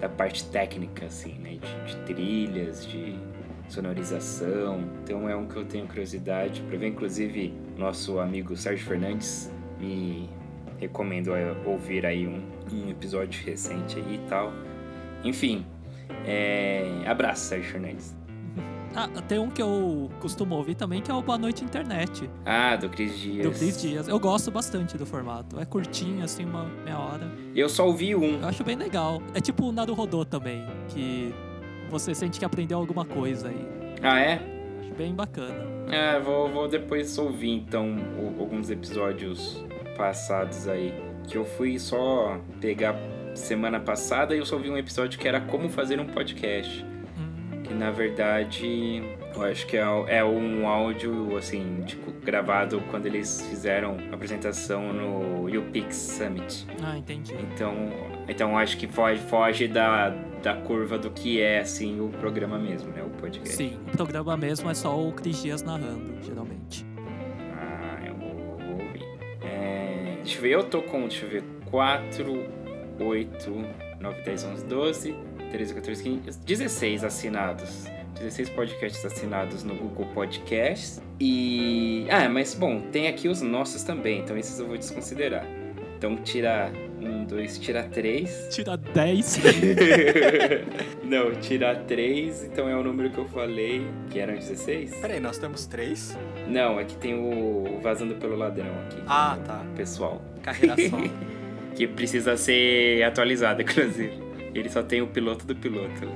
da parte técnica assim, né, de, de trilhas, de sonorização. Então é um que eu tenho curiosidade para ver, inclusive nosso amigo Sérgio Fernandes me recomendo a ouvir aí um, um episódio recente aí e tal. Enfim, é... abraço, Sérgio Fernandes. Ah, tem um que eu costumo ouvir também, que é o Boa Noite Internet, Ah, do Cris Dias. do Cris Dias. Eu gosto bastante do formato. É curtinho, assim, uma meia hora. Eu só ouvi um. Eu acho bem legal. É tipo o Naruhodô também, que você sente que aprendeu alguma coisa aí. Ah, é? Acho bem bacana. É, vou, vou depois ouvir então alguns episódios passados aí. Que eu fui só pegar semana passada e eu só ouvi um episódio que era como fazer um podcast. Hum, Que na verdade eu acho que é, é um áudio assim, tipo, gravado quando eles fizeram a apresentação no UPix Summit. Ah, entendi. Então, então acho que foge, foge da, da curva do que é assim o programa mesmo, né? O podcast. Sim, o programa mesmo é só o Cris Dias narrando, geralmente. Ah, eu vou, vou ouvir. É, deixa eu ver, eu tô com, deixa eu ver, 4, 8, 9, 10, 11, 12, 13, 14, 15, 16 assinados. 16 podcasts assinados no Google Podcasts. E. Ah, mas bom, tem aqui os nossos também, então esses eu vou desconsiderar. Então tira um, dois, tira três. Tira 10. Não, tira três, então é o número que eu falei, que eram 16? Peraí, nós temos três? Não, é que tem o o Vazando pelo Ladrão aqui. Ah, tá. Pessoal. Carreira só. Que precisa ser atualizado, inclusive. Ele só tem o piloto do piloto.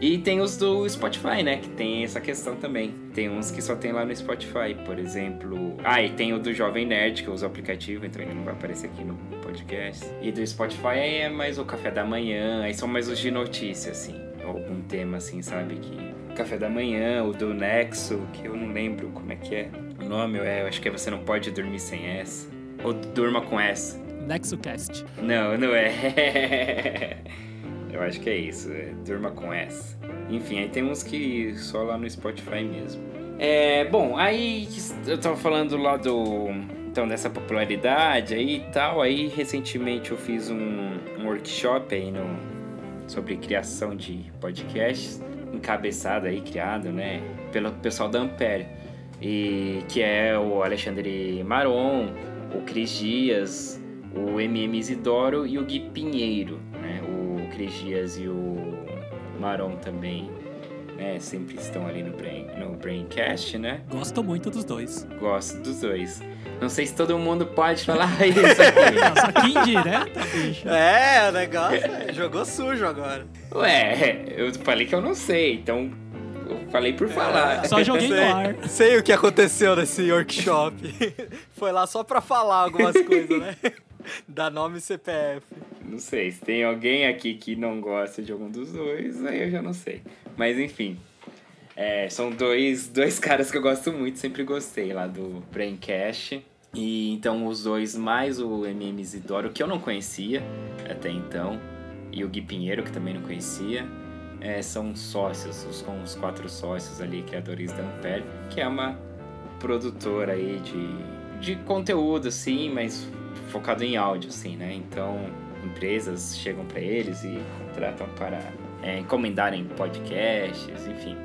E tem os do Spotify, né? Que tem essa questão também. Tem uns que só tem lá no Spotify, por exemplo. Ah, e tem o do Jovem Nerd, que eu uso o aplicativo, então ele não vai aparecer aqui no podcast. E do Spotify aí é mais o café da manhã, aí são mais os de notícia, assim. Algum tema assim, sabe? Que. Café da manhã, o do Nexo, que eu não lembro como é que é. O nome é, eu acho que é Você Não Pode Dormir Sem Essa. Ou Durma com Essa. NexoCast. Não, não é. Eu acho que é isso, é com essa. Enfim, aí tem uns que só lá no Spotify mesmo. É, bom, aí eu tava falando lá do. Então, dessa popularidade aí e tal. Aí recentemente eu fiz um, um workshop aí no, sobre criação de podcasts, encabeçado aí, criado, né? Pelo pessoal da Ampere. E que é o Alexandre Maron, o Cris Dias, o MM Isidoro e o Gui Pinheiro, Cris Dias e o Maron também, né? Sempre estão ali no, Brain, no Braincast, né? Gosto muito dos dois. Gosto dos dois. Não sei se todo mundo pode falar isso aqui. Nossa, que indireta, bicho. É, o negócio é, jogou sujo agora. Ué, eu falei que eu não sei, então eu falei por falar. Só joguei no sei, ar. Sei o que aconteceu nesse workshop. Foi lá só pra falar algumas coisas, né? Dá nome e CPF. Não sei, se tem alguém aqui que não gosta de algum dos dois, aí eu já não sei. Mas enfim. é, são dois, dois caras que eu gosto muito, sempre gostei lá do Braincast. E então os dois, mais o MM Isidoro, que eu não conhecia até então, e o Gui Pinheiro, que também não conhecia, é, são sócios, os, com os quatro sócios ali, criadores da Ampere, que é uma produtora aí de, de conteúdo, sim, mas focado em áudio, assim, né? Então, empresas chegam para eles e contratam para é, encomendarem podcasts, enfim,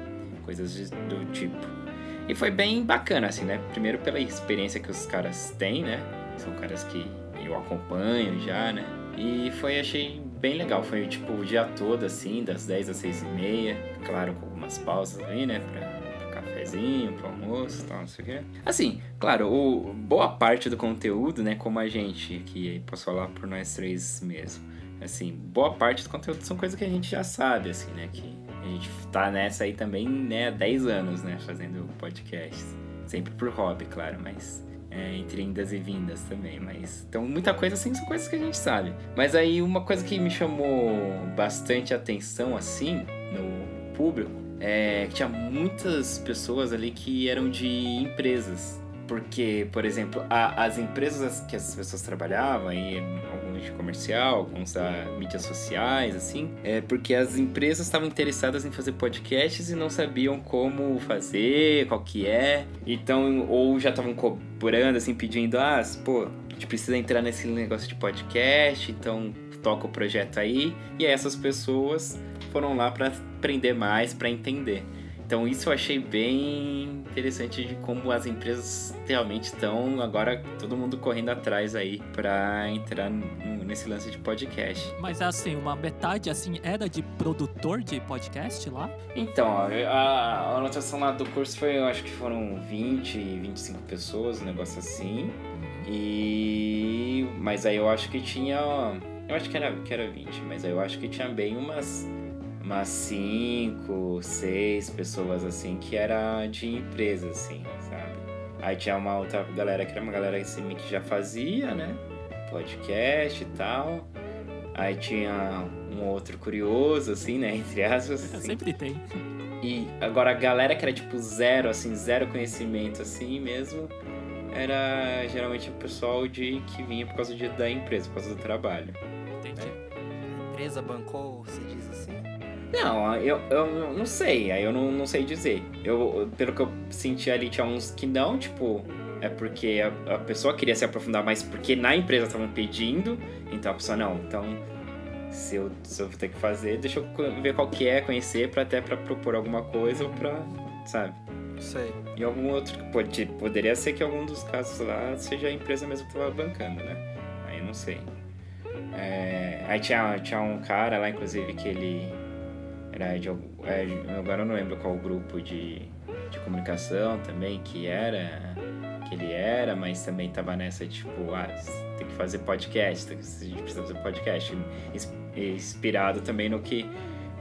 coisas do tipo. E foi bem bacana, assim, né? Primeiro pela experiência que os caras têm, né? São caras que eu acompanho já, né? E foi, achei bem legal. Foi, tipo, o dia todo, assim, das 10 às 6 e meia. Claro, com algumas pausas aí, né? Pra cafezinho, pro almoço tal, não sei o quê. Assim, claro, o, boa parte do conteúdo, né? Como a gente, que posso falar por nós três mesmo. Assim, boa parte do conteúdo são coisas que a gente já sabe, assim, né? Que a gente tá nessa aí também, né, há 10 anos, né, fazendo podcasts. Sempre por hobby, claro, mas é, entre indas e vindas também. Mas então muita coisa assim são coisas que a gente sabe. Mas aí uma coisa que me chamou bastante atenção assim no público é tinha muitas pessoas ali que eram de empresas. Porque, por exemplo, a- as empresas que as pessoas trabalhavam, e alguns de comercial, alguns da mídias sociais, assim, é porque as empresas estavam interessadas em fazer podcasts e não sabiam como fazer, qual que é. Então, ou já estavam cobrando, assim, pedindo, ah, pô, a gente precisa entrar nesse negócio de podcast, então toca o projeto aí. E essas pessoas foram lá para aprender mais, para entender. Então isso eu achei bem interessante de como as empresas realmente estão agora todo mundo correndo atrás aí para entrar nesse lance de podcast. Mas assim, uma metade assim era de produtor de podcast lá? Então, a, a anotação lá do curso foi, eu acho que foram 20, 25 pessoas, um negócio assim. E mas aí eu acho que tinha, eu acho que era que era 20, mas eu acho que tinha bem umas umas 5, 6 pessoas assim que era de empresa assim, sabe? Aí tinha uma outra galera que era uma galera assim, que já fazia, né? Podcast e tal. Aí tinha um outro curioso, assim, né? Entre aspas. assim. Sempre tem. E agora a galera que era tipo zero, assim, zero conhecimento, assim mesmo, era geralmente o pessoal de que vinha por causa de, da empresa, por causa do trabalho. Entendi. A empresa bancou, você diz assim? Não, eu, eu não sei, aí eu não, não sei dizer. Eu, pelo que eu senti ali, tinha uns que não, tipo, é porque a, a pessoa queria se aprofundar mais porque na empresa estavam pedindo, então a pessoa, não, então se eu, se eu vou ter que fazer, deixa eu ver qual que é, conhecer, pra até pra propor alguma coisa ou pra, sabe? Sei. E algum outro que pode, poderia ser que algum dos casos lá seja a empresa mesmo que tava bancando, né? Aí eu não sei. É, aí tinha, tinha um cara lá, inclusive, que ele era de. é, agora eu não lembro qual grupo de, de comunicação também que era. Que ele era, mas também tava nessa, tipo, ah, tem que fazer podcast, a gente precisa fazer podcast. Ins- Inspirado também no que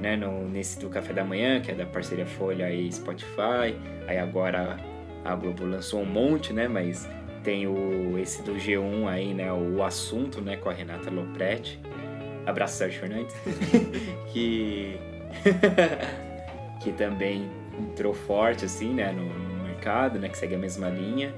né, no, nesse do Café da Manhã, que é da parceria Folha e Spotify. Aí agora a Globo lançou um monte, né? Mas tem o esse do G1 aí, né? O assunto, né? Com a Renata Lopretti. Abraço, Sérgio Fernandes. que... que também entrou forte, assim, né? No, no mercado, né? Que segue a mesma linha.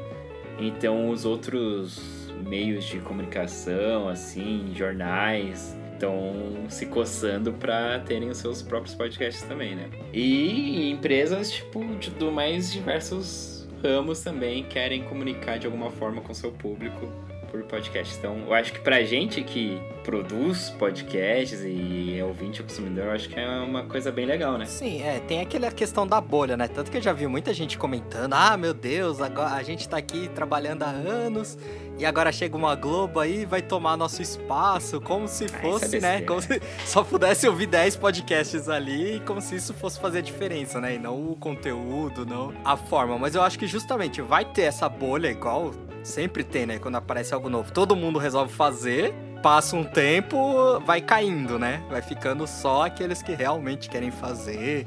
Então os outros meios de comunicação, assim, jornais, estão se coçando para terem os seus próprios podcasts também, né? E empresas, tipo, de, do mais diversos ramos também querem comunicar de alguma forma com seu público por podcast. Então, eu acho que pra gente que produz podcasts e é ouvinte ou consumidor, eu acho que é uma coisa bem legal, né? Sim, é, tem aquela questão da bolha, né? Tanto que eu já vi muita gente comentando: ah, meu Deus, agora a gente tá aqui trabalhando há anos e agora chega uma Globo aí e vai tomar nosso espaço, como se isso é fosse, né? besteira. Como se só pudesse ouvir 10 podcasts ali, como se isso fosse fazer diferença, né? E não o conteúdo, não a forma. Mas eu acho que justamente vai ter essa bolha igual sempre tem, né? Quando aparece algo novo, todo mundo resolve fazer. Passa um tempo, vai caindo, né? Vai ficando só aqueles que realmente querem fazer,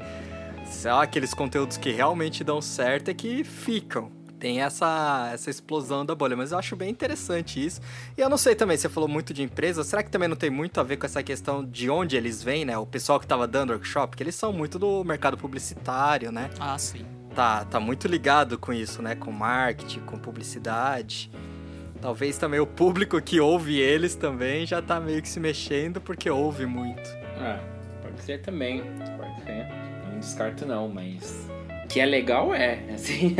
só aqueles conteúdos que realmente dão certo é que ficam. Tem essa, essa explosão da bolha, mas eu acho bem interessante isso. E eu não sei também, você falou muito de empresa, será que também não tem muito a ver com essa questão de onde eles vêm, né? O pessoal que tava dando workshop, que eles são muito do mercado publicitário, né? Ah, sim. Tá, tá muito ligado com isso, né? Com marketing, com publicidade. Talvez também o público que ouve eles também já tá meio que se mexendo porque ouve muito. Ah, pode ser também. Pode ser. Não descarto não, mas. Que é legal é, assim.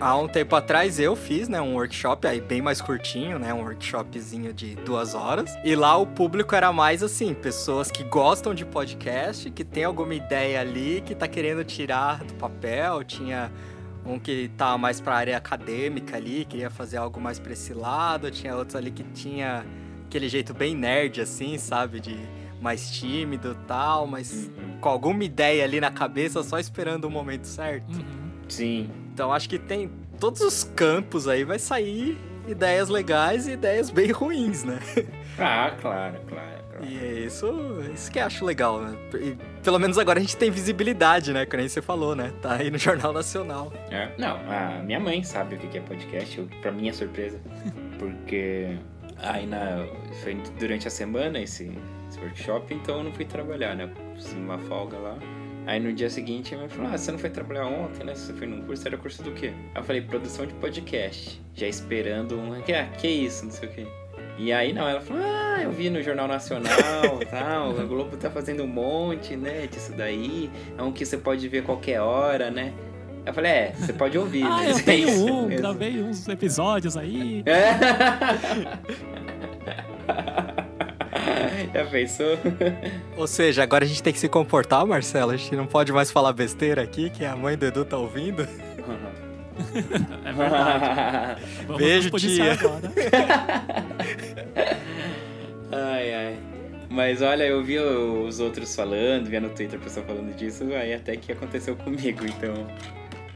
Há um tempo atrás eu fiz, né, um workshop aí bem mais curtinho, né, um workshopzinho de duas horas. E lá o público era mais assim, pessoas que gostam de podcast, que tem alguma ideia ali, que tá querendo tirar do papel. Tinha um que tá mais pra área acadêmica ali, queria fazer algo mais pra esse lado. Tinha outros ali que tinha aquele jeito bem nerd, assim, sabe, de mais tímido e tal, mas com alguma ideia ali na cabeça, só esperando o momento certo. Uhum. Sim. Então acho que tem todos os campos aí vai sair ideias legais e ideias bem ruins, né? Ah, claro, claro. E é isso, isso que eu acho legal, né? E pelo menos agora a gente tem visibilidade, né? Que nem você falou, né? Tá aí no Jornal Nacional. É. Não, a minha mãe sabe o que é podcast, eu- pra mim é surpresa. Porque aí na, foi durante a semana esse, esse workshop, então eu não fui trabalhar, né? Fiz uma folga lá. Aí no dia seguinte a minha mãe falou: Ah, você não foi trabalhar ontem, né? Você foi num curso, era curso do quê? Aí eu falei, produção de podcast. Já esperando um. Que, ah, que isso, não sei o quê. E aí não, ela falou, ah, eu vi no Jornal Nacional tal, a Globo tá fazendo um monte, né, disso daí. É um que você pode ver qualquer hora, né? Eu falei, é, você pode ouvir. Ah, mas eu tenho isso um, mesmo. gravei uns episódios aí. É. Já pensou? Ou seja, agora a gente tem que se comportar, Marcelo. A gente não pode mais falar besteira aqui, que a mãe do Edu tá ouvindo. É verdade. Vamos Beijo, tia. agora. ai, ai. Mas olha, eu vi os outros falando, via no Twitter o pessoal falando disso, aí até que aconteceu comigo, então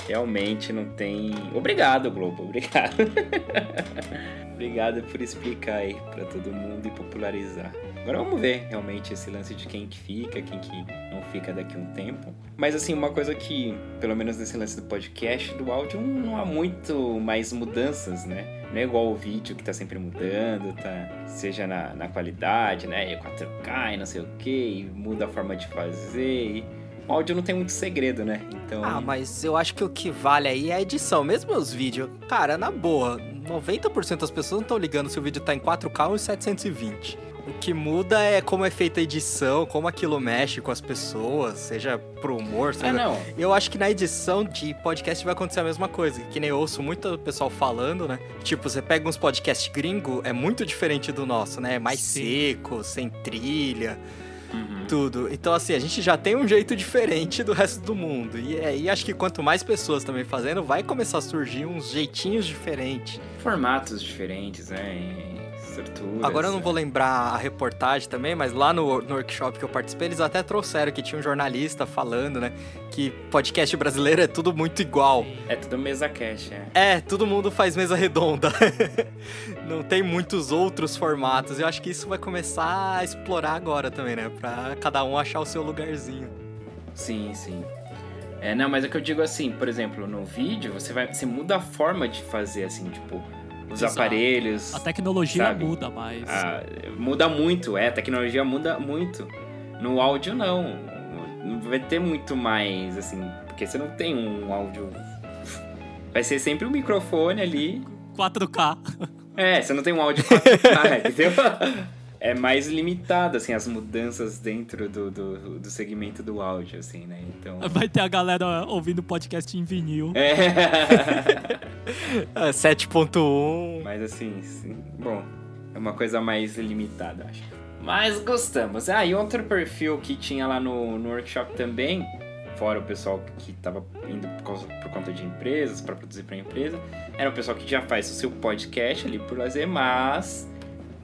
realmente não tem. Obrigado, Globo, obrigado. obrigado por explicar aí pra todo mundo e popularizar. Agora vamos ver realmente esse lance de quem que fica, quem que não fica daqui a um tempo. Mas assim, uma coisa que, pelo menos nesse lance do podcast, do áudio, não há muito mais mudanças, né? Não é igual o vídeo que tá sempre mudando, tá? Seja na, na qualidade, né? E 4K e não sei o que, muda a forma de fazer. E... O áudio não tem muito segredo, né? Então. Ah, mas eu acho que o que vale aí é a edição. Mesmo os vídeos, cara, na boa, 90% das pessoas não estão ligando se o vídeo tá em 4K ou em 720. O que muda é como é feita a edição, como aquilo mexe com as pessoas, seja pro humor, seja Ah, não. Eu acho que na edição de podcast vai acontecer a mesma coisa. Que nem eu ouço muito pessoal falando, né? Tipo, você pega uns podcasts gringo, é muito diferente do nosso, né? É mais Sim. seco, sem trilha, Uhum. tudo. Então, assim, a gente já tem um jeito diferente do resto do mundo. E aí acho que quanto mais pessoas também fazendo, vai começar a surgir uns jeitinhos diferentes. Formatos diferentes, né? Agora eu não vou lembrar a reportagem também, mas lá no, no workshop que eu participei, eles até trouxeram que tinha um jornalista falando, né? Que podcast brasileiro é tudo muito igual. É tudo mesa cash, é. É, todo mundo faz mesa redonda. Não tem muitos outros formatos. Eu acho que isso vai começar a explorar agora também, né? Pra cada um achar o seu lugarzinho. Sim, sim. É, não, mas é que eu digo assim, por exemplo, no vídeo, você vai. Você muda a forma de fazer, assim, tipo, os Exato. aparelhos. A tecnologia Sabe? muda, mas. Ah, muda muito, é, a tecnologia muda muito. No áudio não. Não vai ter muito mais, assim, porque você não tem um áudio. Vai ser sempre um microfone ali. 4K. É, você não tem um áudio 4K, entendeu? É mais limitado, assim, as mudanças dentro do, do, do segmento do áudio, assim, né? Então. Vai ter a galera ouvindo podcast em vinil. É. É, 7.1. Mas assim, sim, bom, é uma coisa mais limitada, acho. Mas gostamos. Ah, e outro perfil que tinha lá no, no workshop também, fora o pessoal que tava indo por, causa- por conta de empresas, para produzir para empresa, era o pessoal que já faz o seu podcast ali por lazer, mas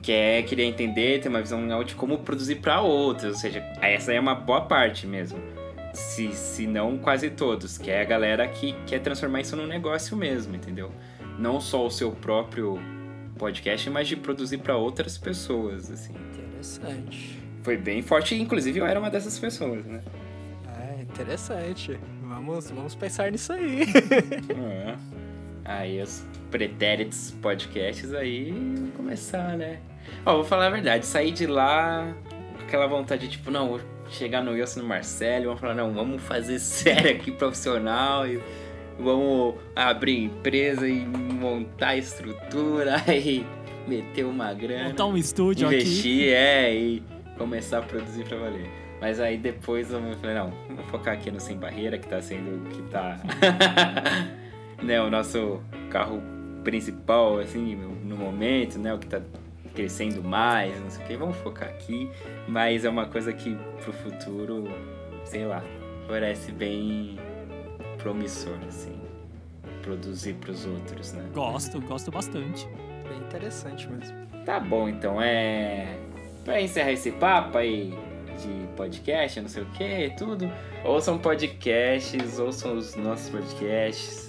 quer queria entender, ter uma visão legal de como produzir para outros, ou seja, essa é uma boa parte mesmo. Se, se não quase todos, que é a galera que quer transformar isso num negócio mesmo, entendeu? Não só o seu próprio podcast, mas de produzir para outras pessoas, assim. Interessante. Foi bem forte, inclusive eu era uma dessas pessoas, né? É, interessante. Vamos, vamos pensar nisso aí. É. Aí os pretéritos podcasts aí vão começar, né? Ó, vou falar a verdade, sair de lá com aquela vontade, tipo, não, vou chegar no Wilson e no Marcelo, vamos falar, não, vamos fazer sério aqui, profissional, e vamos abrir empresa e montar estrutura e meter uma grana, Montar um estúdio aqui. investir, é, e começar a produzir pra valer. Mas aí depois eu falei, não, vamos focar aqui no Sem Barreira, que tá sendo, que tá, né, o nosso carro principal, assim, no, no momento, né, o que tá crescendo mais, não sei o que, vamos focar aqui. Mas é uma coisa que pro futuro, sei lá, parece bem promissor, assim, produzir pros outros, né. Gosto, gosto bastante. Bem interessante mesmo. Tá bom, então é. Pra encerrar esse papo aí de podcast, não sei o que, tudo. Ouçam podcasts, ouçam os nossos podcasts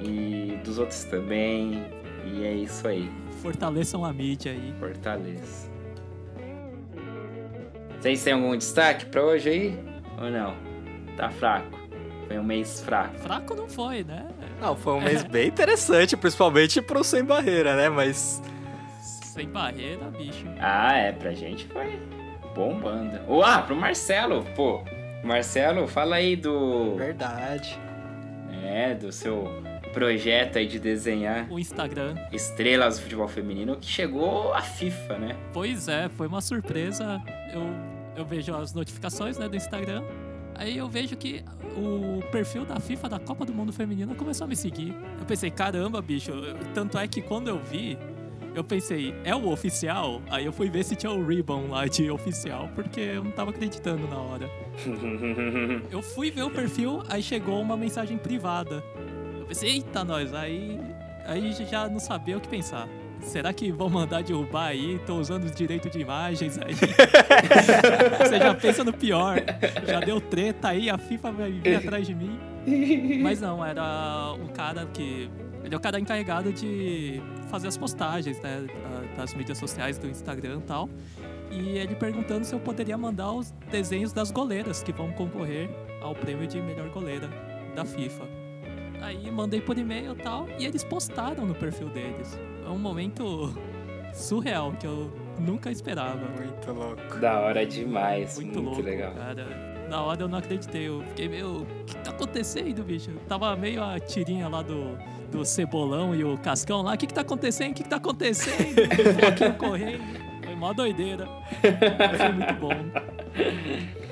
e dos outros também. E é isso aí. Fortaleçam a mídia aí. Fortaleza. Vocês têm algum destaque pra hoje aí? Ou não? Tá fraco. Foi um mês fraco. Fraco não foi, né? Não, foi um mês bem interessante, principalmente pro Sem Barreira, né? Mas Sem barreira, bicho. Ah, é, pra gente foi bombando. Oh, ah, pro Marcelo, pô. Marcelo, fala aí do. verdade. É, do seu projeto aí de desenhar O Instagram. estrelas do futebol feminino que chegou a FIFA, né? Pois é, foi uma surpresa. Eu, eu vejo as notificações né, do Instagram. Aí eu vejo que o perfil da FIFA da Copa do Mundo Feminina começou a me seguir. Eu pensei, caramba, bicho. Tanto é que quando eu vi, eu pensei, é o oficial? Aí eu fui ver se tinha o ribbon lá de oficial, porque eu não tava acreditando na hora. Eu fui ver o perfil, aí chegou uma mensagem privada. Eu pensei, eita, nós, aí, aí já não sabia o que pensar. Será que vão mandar derrubar aí? Tô usando os direitos de imagens aí. Você já pensa no pior. Já deu treta aí, a FIFA vai vir atrás de mim. Mas não, era um cara que. Ele é o cara encarregado de fazer as postagens, né? da- Das mídias sociais do Instagram e tal. E ele perguntando se eu poderia mandar os desenhos das goleiras que vão concorrer ao prêmio de melhor goleira da FIFA. Aí mandei por e-mail e tal, e eles postaram no perfil deles. É um momento surreal que eu nunca esperava. Muito louco. da hora demais, Muito, muito, louco, legal. cara. Na hora eu não acreditei. Eu fiquei meio. O que tá acontecendo, bicho? Tava meio a tirinha lá do, do Cebolão e o Cascão lá. O que que tá acontecendo? O que que tá acontecendo? Correndo. Foi mó doideira. Mas foi muito bom.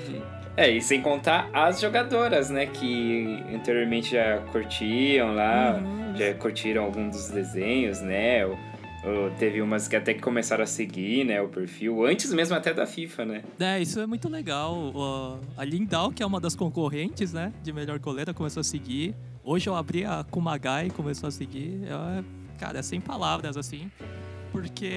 É, e sem contar as jogadoras, né? Que anteriormente já curtiam lá, Uhum. já curtiram algum dos desenhos, né? Ou, ou teve umas que até que começaram a seguir, né? O perfil, antes mesmo até da FIFA, né? É, isso é muito legal. O- a Lindau, que é uma das concorrentes, né? De melhor goleira, começou a seguir. Hoje eu abri a Kumagai e começou a seguir. É, cara, é sem palavras, assim. Porque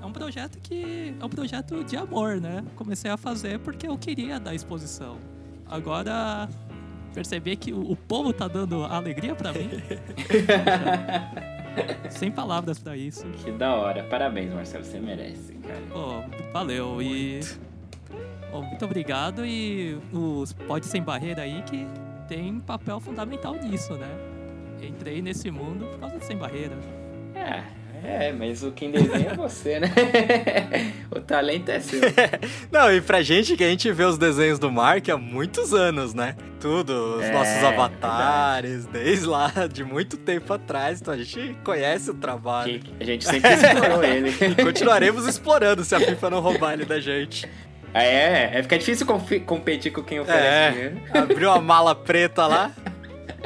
é um projeto que... É um projeto de amor, né? Comecei a fazer porque eu queria dar exposição. Agora... Perceber que o, o povo tá dando alegria pra mim. sem palavras pra isso. Que da hora. Parabéns, Marcelo, você merece, cara. Pô, valeu. E. Bom, muito obrigado. E os Pode Sem Barreira aí que tem papel fundamental nisso, né? Entrei nesse mundo por causa do Sem Barreira. É, é, mas o quem desenha é você, né? o talento é seu. Não, e pra gente que a gente vê os desenhos do Mark há muitos anos, né? Tudo, os É, nossos avatares, desde lá de muito tempo atrás, então a gente conhece o trabalho. Que a gente sempre explorou ele. E continuaremos explorando se a FIFA não roubar ele da gente. Ah, é, é fica difícil competir com quem oferece É, dinheiro. abriu a mala preta lá.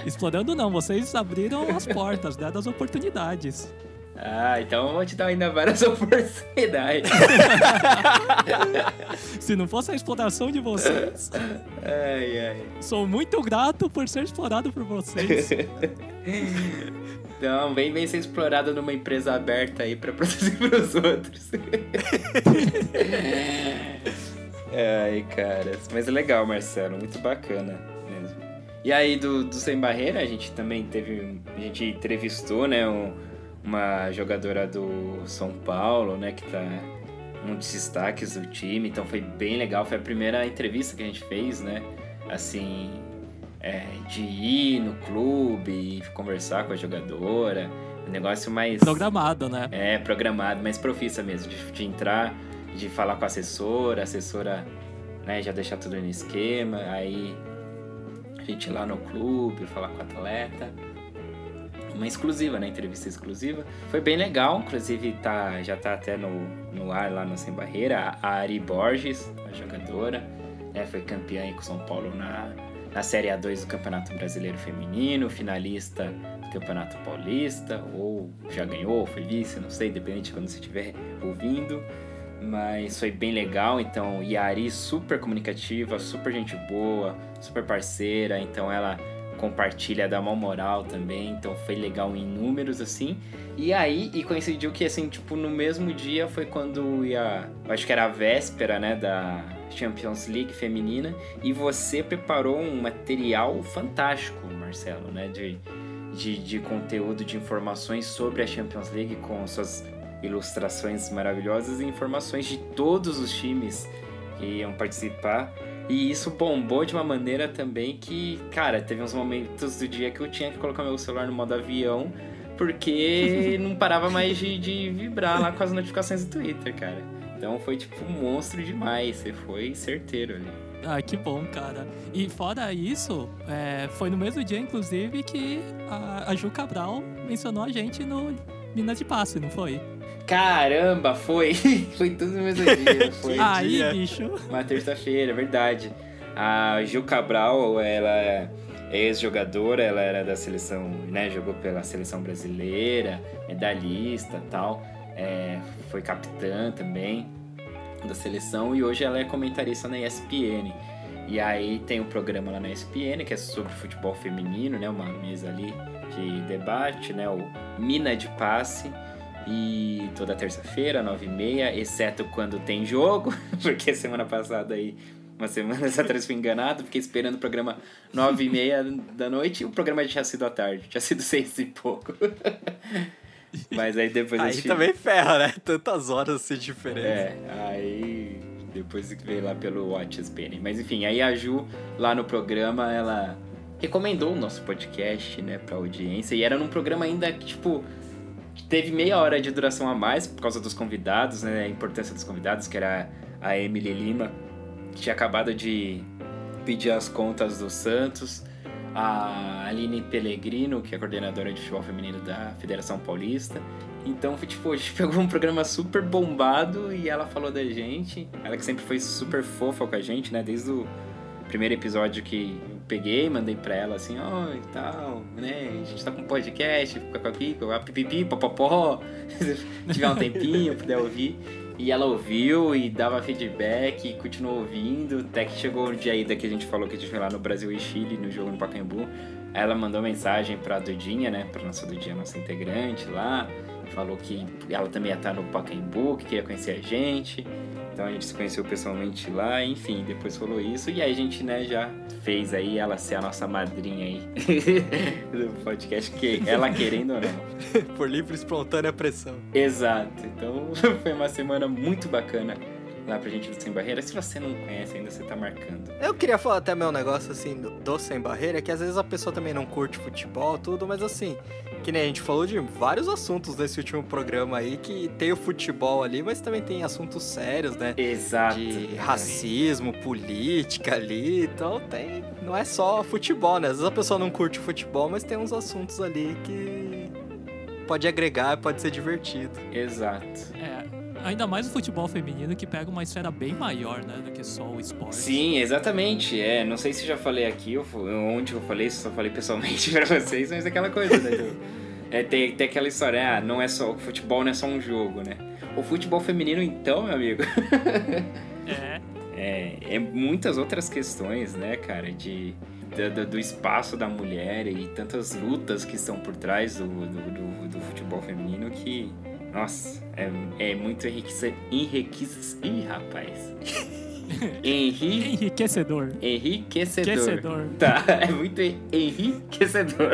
Explorando não, vocês abriram as portas, né, das oportunidades. Ah, então eu vou te dar ainda várias oportunidades. Se não fosse a exploração de vocês, ai, ai. sou muito grato por ser explorado por vocês. Então, vem, vem ser explorado numa empresa aberta aí pra produzir pros outros. Ai, cara. Mas é legal, Marcelo. Muito bacana mesmo. E aí, do, do Sem Barreira, a gente também teve. A gente entrevistou, né? um- uma jogadora do São Paulo, né? Que tá um dos destaques do time. Então foi bem legal. Foi a primeira entrevista que a gente fez, né? Assim. é, de ir no clube e conversar com a jogadora. Um negócio mais. Programado, né? É, programado, mais profissa mesmo, de, de entrar, de falar com a assessora, a assessora né, já deixar tudo no esquema, aí a gente ir lá no clube, falar com o atleta. Uma exclusiva, né? Entrevista exclusiva. Foi bem legal, inclusive tá, já tá até no, no ar lá no Sem Barreira. A Ari Borges, a jogadora, né? Foi campeã aí com São Paulo na, na Série A2 do Campeonato Brasileiro Feminino, finalista do Campeonato Paulista, ou já ganhou, ou foi vice, não sei, dependente de quando você estiver ouvindo. Mas foi bem legal, então, e a Ari super comunicativa, super gente boa, super parceira, então ela compartilha, dá uma moral também, então foi legal em números, assim. E aí, e coincidiu que, assim, tipo, no mesmo dia foi quando ia, acho que era a véspera, né, da Champions League feminina, e você preparou um material fantástico, Marcelo, né, de, de, de conteúdo, de informações sobre a Champions League com suas ilustrações maravilhosas e informações de todos os times que iam participar. E isso bombou de uma maneira também que, cara, teve uns momentos do dia que eu tinha que colocar meu celular no modo avião, porque não parava mais de, de vibrar lá com as notificações do Twitter, cara. Então foi tipo um monstro demais, você foi certeiro ali. Ah, que bom, cara. E fora isso, é, foi no mesmo dia, inclusive, que a, a Ju Cabral mencionou a gente no Minas de Passe, não foi? Caramba, foi! foi tudo no mesmo dia. Foi Aí, dia. bicho. uma terça-feira, verdade. A Gil Cabral, ela é ex-jogadora, ela era da seleção, né? Jogou pela seleção brasileira, medalhista tal. É, foi capitã também da seleção e hoje ela é comentarista na ESPN. E aí tem um programa lá na ESPN que é sobre futebol feminino, né? Uma mesa ali de debate, né? O Mina de Passe. E toda terça-feira, 9h30, exceto quando tem jogo, porque semana passada aí, uma semana atrás fui enganado, fiquei esperando o programa 9h30 da noite e o programa tinha sido à tarde, tinha sido seis e pouco. Mas aí depois Aí assisti- também ferra, né? Tantas horas assim de diferença. é, aí depois que veio lá pelo Watch ESPN. Mas enfim, aí a Ju, lá no programa, ela recomendou o nosso podcast, né, pra audiência. E era num programa ainda que, tipo, teve meia hora de duração a mais por causa dos convidados, né, a importância dos convidados, que era a Emily Lima, que tinha acabado de pedir as contas do Santos. A Aline Pellegrino, que é coordenadora de futebol feminino da Federação Paulista. Então, tipo, a gente pegou um programa super bombado e ela falou da gente. Ela que sempre foi super fofa com a gente, né? Desde o primeiro episódio que peguei, mandei pra ela assim, ó, e tal, né? A gente tá com um podcast, pipipi, popopó. Se tiver um tempinho, puder ouvir. E ela ouviu e dava feedback e continuou ouvindo. Até que chegou o dia aí que a gente falou que a gente foi lá no Brasil e Chile, no jogo no Pacaembu. Ela mandou mensagem pra Dudinha, né? Pra nossa Dudinha, nossa integrante lá. Falou que ela também ia estar no Pacaembu, que queria conhecer a gente. Então a gente se conheceu pessoalmente lá, enfim, depois rolou isso. E aí a gente, né, já fez aí ela ser a nossa madrinha aí do podcast, que ela querendo ou não. Por livre e espontânea pressão. Exato. Então foi uma semana muito bacana lá pra gente do Sem Barreira. Se você não conhece ainda, você tá marcando. Eu queria falar até meu negócio assim do, do Sem Barreira, que às vezes a pessoa também não curte futebol, tudo, mas assim, que nem a gente falou de vários assuntos nesse último programa aí, que tem o futebol ali, mas também tem assuntos sérios, né? Exato. De racismo, política ali, então tem. Não é só futebol, né? Às vezes a pessoa não curte futebol, mas tem uns assuntos ali que pode agregar, pode ser divertido. Exato. É, ainda mais o futebol feminino que pega uma esfera bem maior, né, do que só o esporte. Sim, exatamente. É, não sei se já falei aqui, onde eu falei, se só falei pessoalmente pra vocês, mas é aquela coisa, né? Ju? É, tem, tem aquela história, ah, não é só, o futebol não é só um jogo, né? O futebol feminino, então, meu amigo, É, é, é muitas outras questões, né, cara, de, do, do- do espaço da mulher e tantas lutas que estão por trás do, do, do- do futebol feminino que, nossa, é, é muito enriquecedor. Enriquece... Ih, rapaz. Henri... enriquecedor. Enriquecedor. Enriquecedor. Tá, é muito enriquecedor.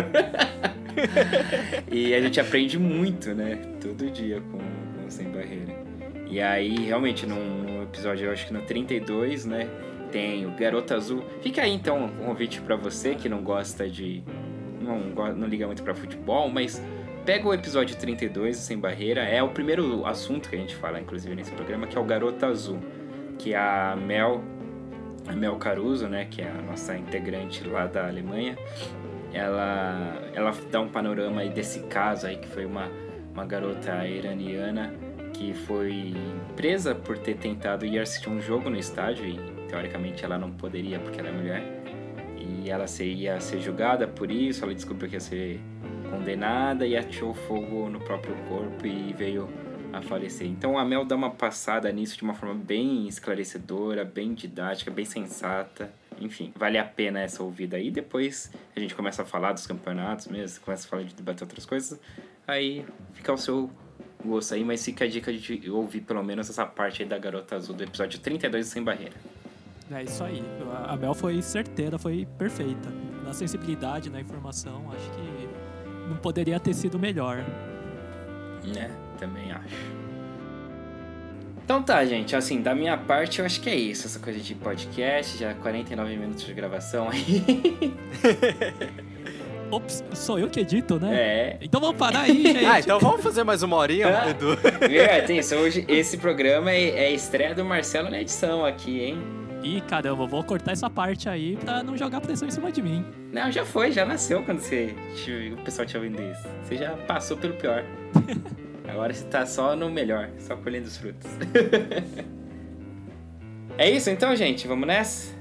e a gente aprende muito, né? Todo dia com, com o Sem Barreira. E aí, realmente, num, num episódio, eu acho que no 32, né? Tem o Garota Azul. Fica aí, então, um convite pra você que não gosta de... Não, não liga muito pra futebol, mas... Pega o episódio 32 do Sem Barreira. É o primeiro assunto que a gente fala, inclusive, nesse programa, que é o Garota Azul. Que a Mel a Mel Caruso, né, que é a nossa integrante lá da Alemanha, ela, ela dá um panorama aí desse caso aí, que foi uma, uma garota iraniana que foi presa por ter tentado ir assistir um jogo no estádio e teoricamente ela não poderia porque ela é mulher. E ela ia ser julgada por isso, ela descobriu que ia ser condenada e atirou fogo no próprio corpo e veio a falecer. Então a Mel dá uma passada nisso de uma forma bem esclarecedora, bem didática, bem sensata. Enfim, vale a pena essa ouvida aí. Depois a gente começa a falar dos campeonatos mesmo, começa a falar de debater outras coisas. Aí fica ao seu gosto aí, mas fica a dica de ouvir pelo menos essa parte aí da Garota Azul do episódio 32 do Sem Barreira. É isso aí. A Mel foi certeira, foi perfeita. Na sensibilidade, na informação, acho que não poderia ter sido melhor. Né? Também acho. Então tá, gente. Assim, da minha parte, eu acho que é isso. Essa coisa de podcast, já 49 minutos de gravação aí. Ops, sou eu que edito, né? É. Então vamos parar aí, gente. Ah, então vamos fazer mais uma horinha, Ah. Edu. Viu? Atenção, hoje esse programa é, é a estreia do Marcelo na edição aqui, hein? Ih, caramba, vou cortar essa parte aí pra não jogar pressão em cima de mim. Não, já foi, já nasceu quando você, o pessoal tinha ouvindo isso. Você já passou pelo pior. Agora você tá só no melhor, só colhendo os frutos. é isso então, gente? Vamos nessa?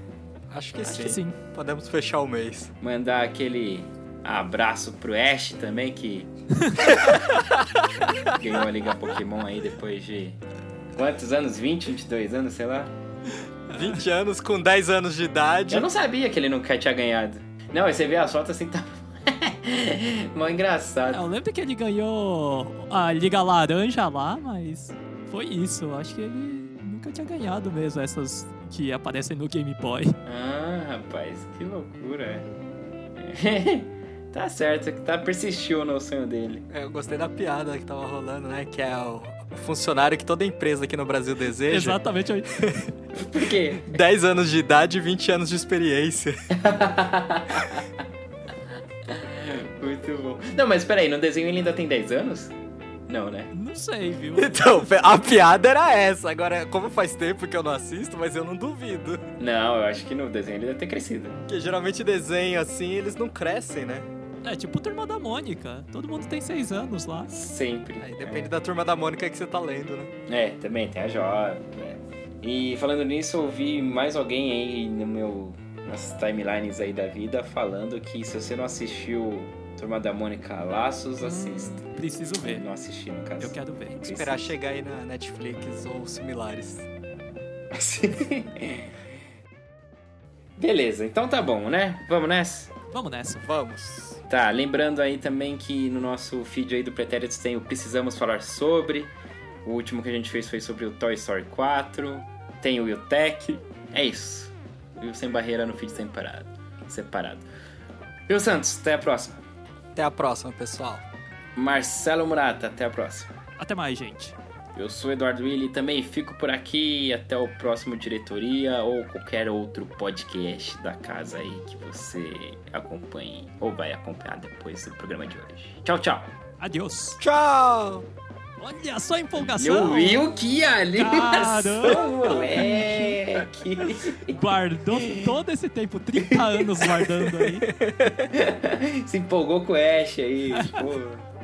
Acho que Acho sim. que sim. Podemos fechar o mês. Mandar aquele abraço pro Ash também, que ganhou a Liga Pokémon aí depois de quantos anos? 20, 22 anos, sei lá. 20 anos com 10 anos de idade. Eu não sabia que ele nunca tinha ganhado. Não, aí você vê as fotos assim, tá. Mó É, engraçado. eu lembro que ele ganhou a Liga Laranja lá, mas foi isso. Eu acho que ele nunca tinha ganhado mesmo essas que aparecem no Game Boy. Ah, rapaz, que loucura. tá certo, que tá persistiu no sonho dele. É, Eu gostei da piada que tava rolando, né? Que é o funcionário que toda empresa aqui no Brasil deseja. Exatamente. Por quê? 10 anos de idade e 20 anos de experiência. Muito bom. Não, mas peraí, no desenho ele ainda tem 10 anos? Não, né? Não sei, viu? Então, a piada era essa. Agora, como faz tempo que eu não assisto, mas eu não duvido. Não, eu acho que no desenho ele deve ter crescido. Porque geralmente desenho assim, eles não crescem, né? É tipo Turma da Mônica. Todo mundo tem seis anos lá. Sempre. Aí depende da turma da Mônica que você tá lendo, né? É, também tem a jovem. né? E falando nisso, eu vi mais alguém aí no meu nas timelines aí da vida falando que se você não assistiu Turma da Mônica Laços, assista. Preciso ver. Não assisti no caso. Eu quero ver. Esperar Precisa. chegar aí na Netflix ou similares. Beleza, então tá bom, né? Vamos nessa? Vamos nessa. Vamos. Tá, lembrando aí também que no nosso feed aí do Pretéritos tem o Precisamos Falar Sobre. O último que a gente fez foi sobre o Toy Story 4. Tem o Wiltech. É isso. Viu Sem Barreira no feed separado. separado. Viu Santos, até a próxima. Até a próxima, pessoal. Marcelo Murata, até a próxima. Até mais, gente. Eu sou Eduardo Willi também fico por aqui. Até o próximo Diretoria ou qualquer outro podcast da casa aí que você acompanhe ou vai acompanhar depois do programa de hoje. Tchau, tchau. Adeus. Tchau! Olha só a empolgação. Eu vi o que animação, Caramba. moleque. Guardou todo esse tempo, 30 anos guardando aí. Se empolgou com o Ash aí, pô.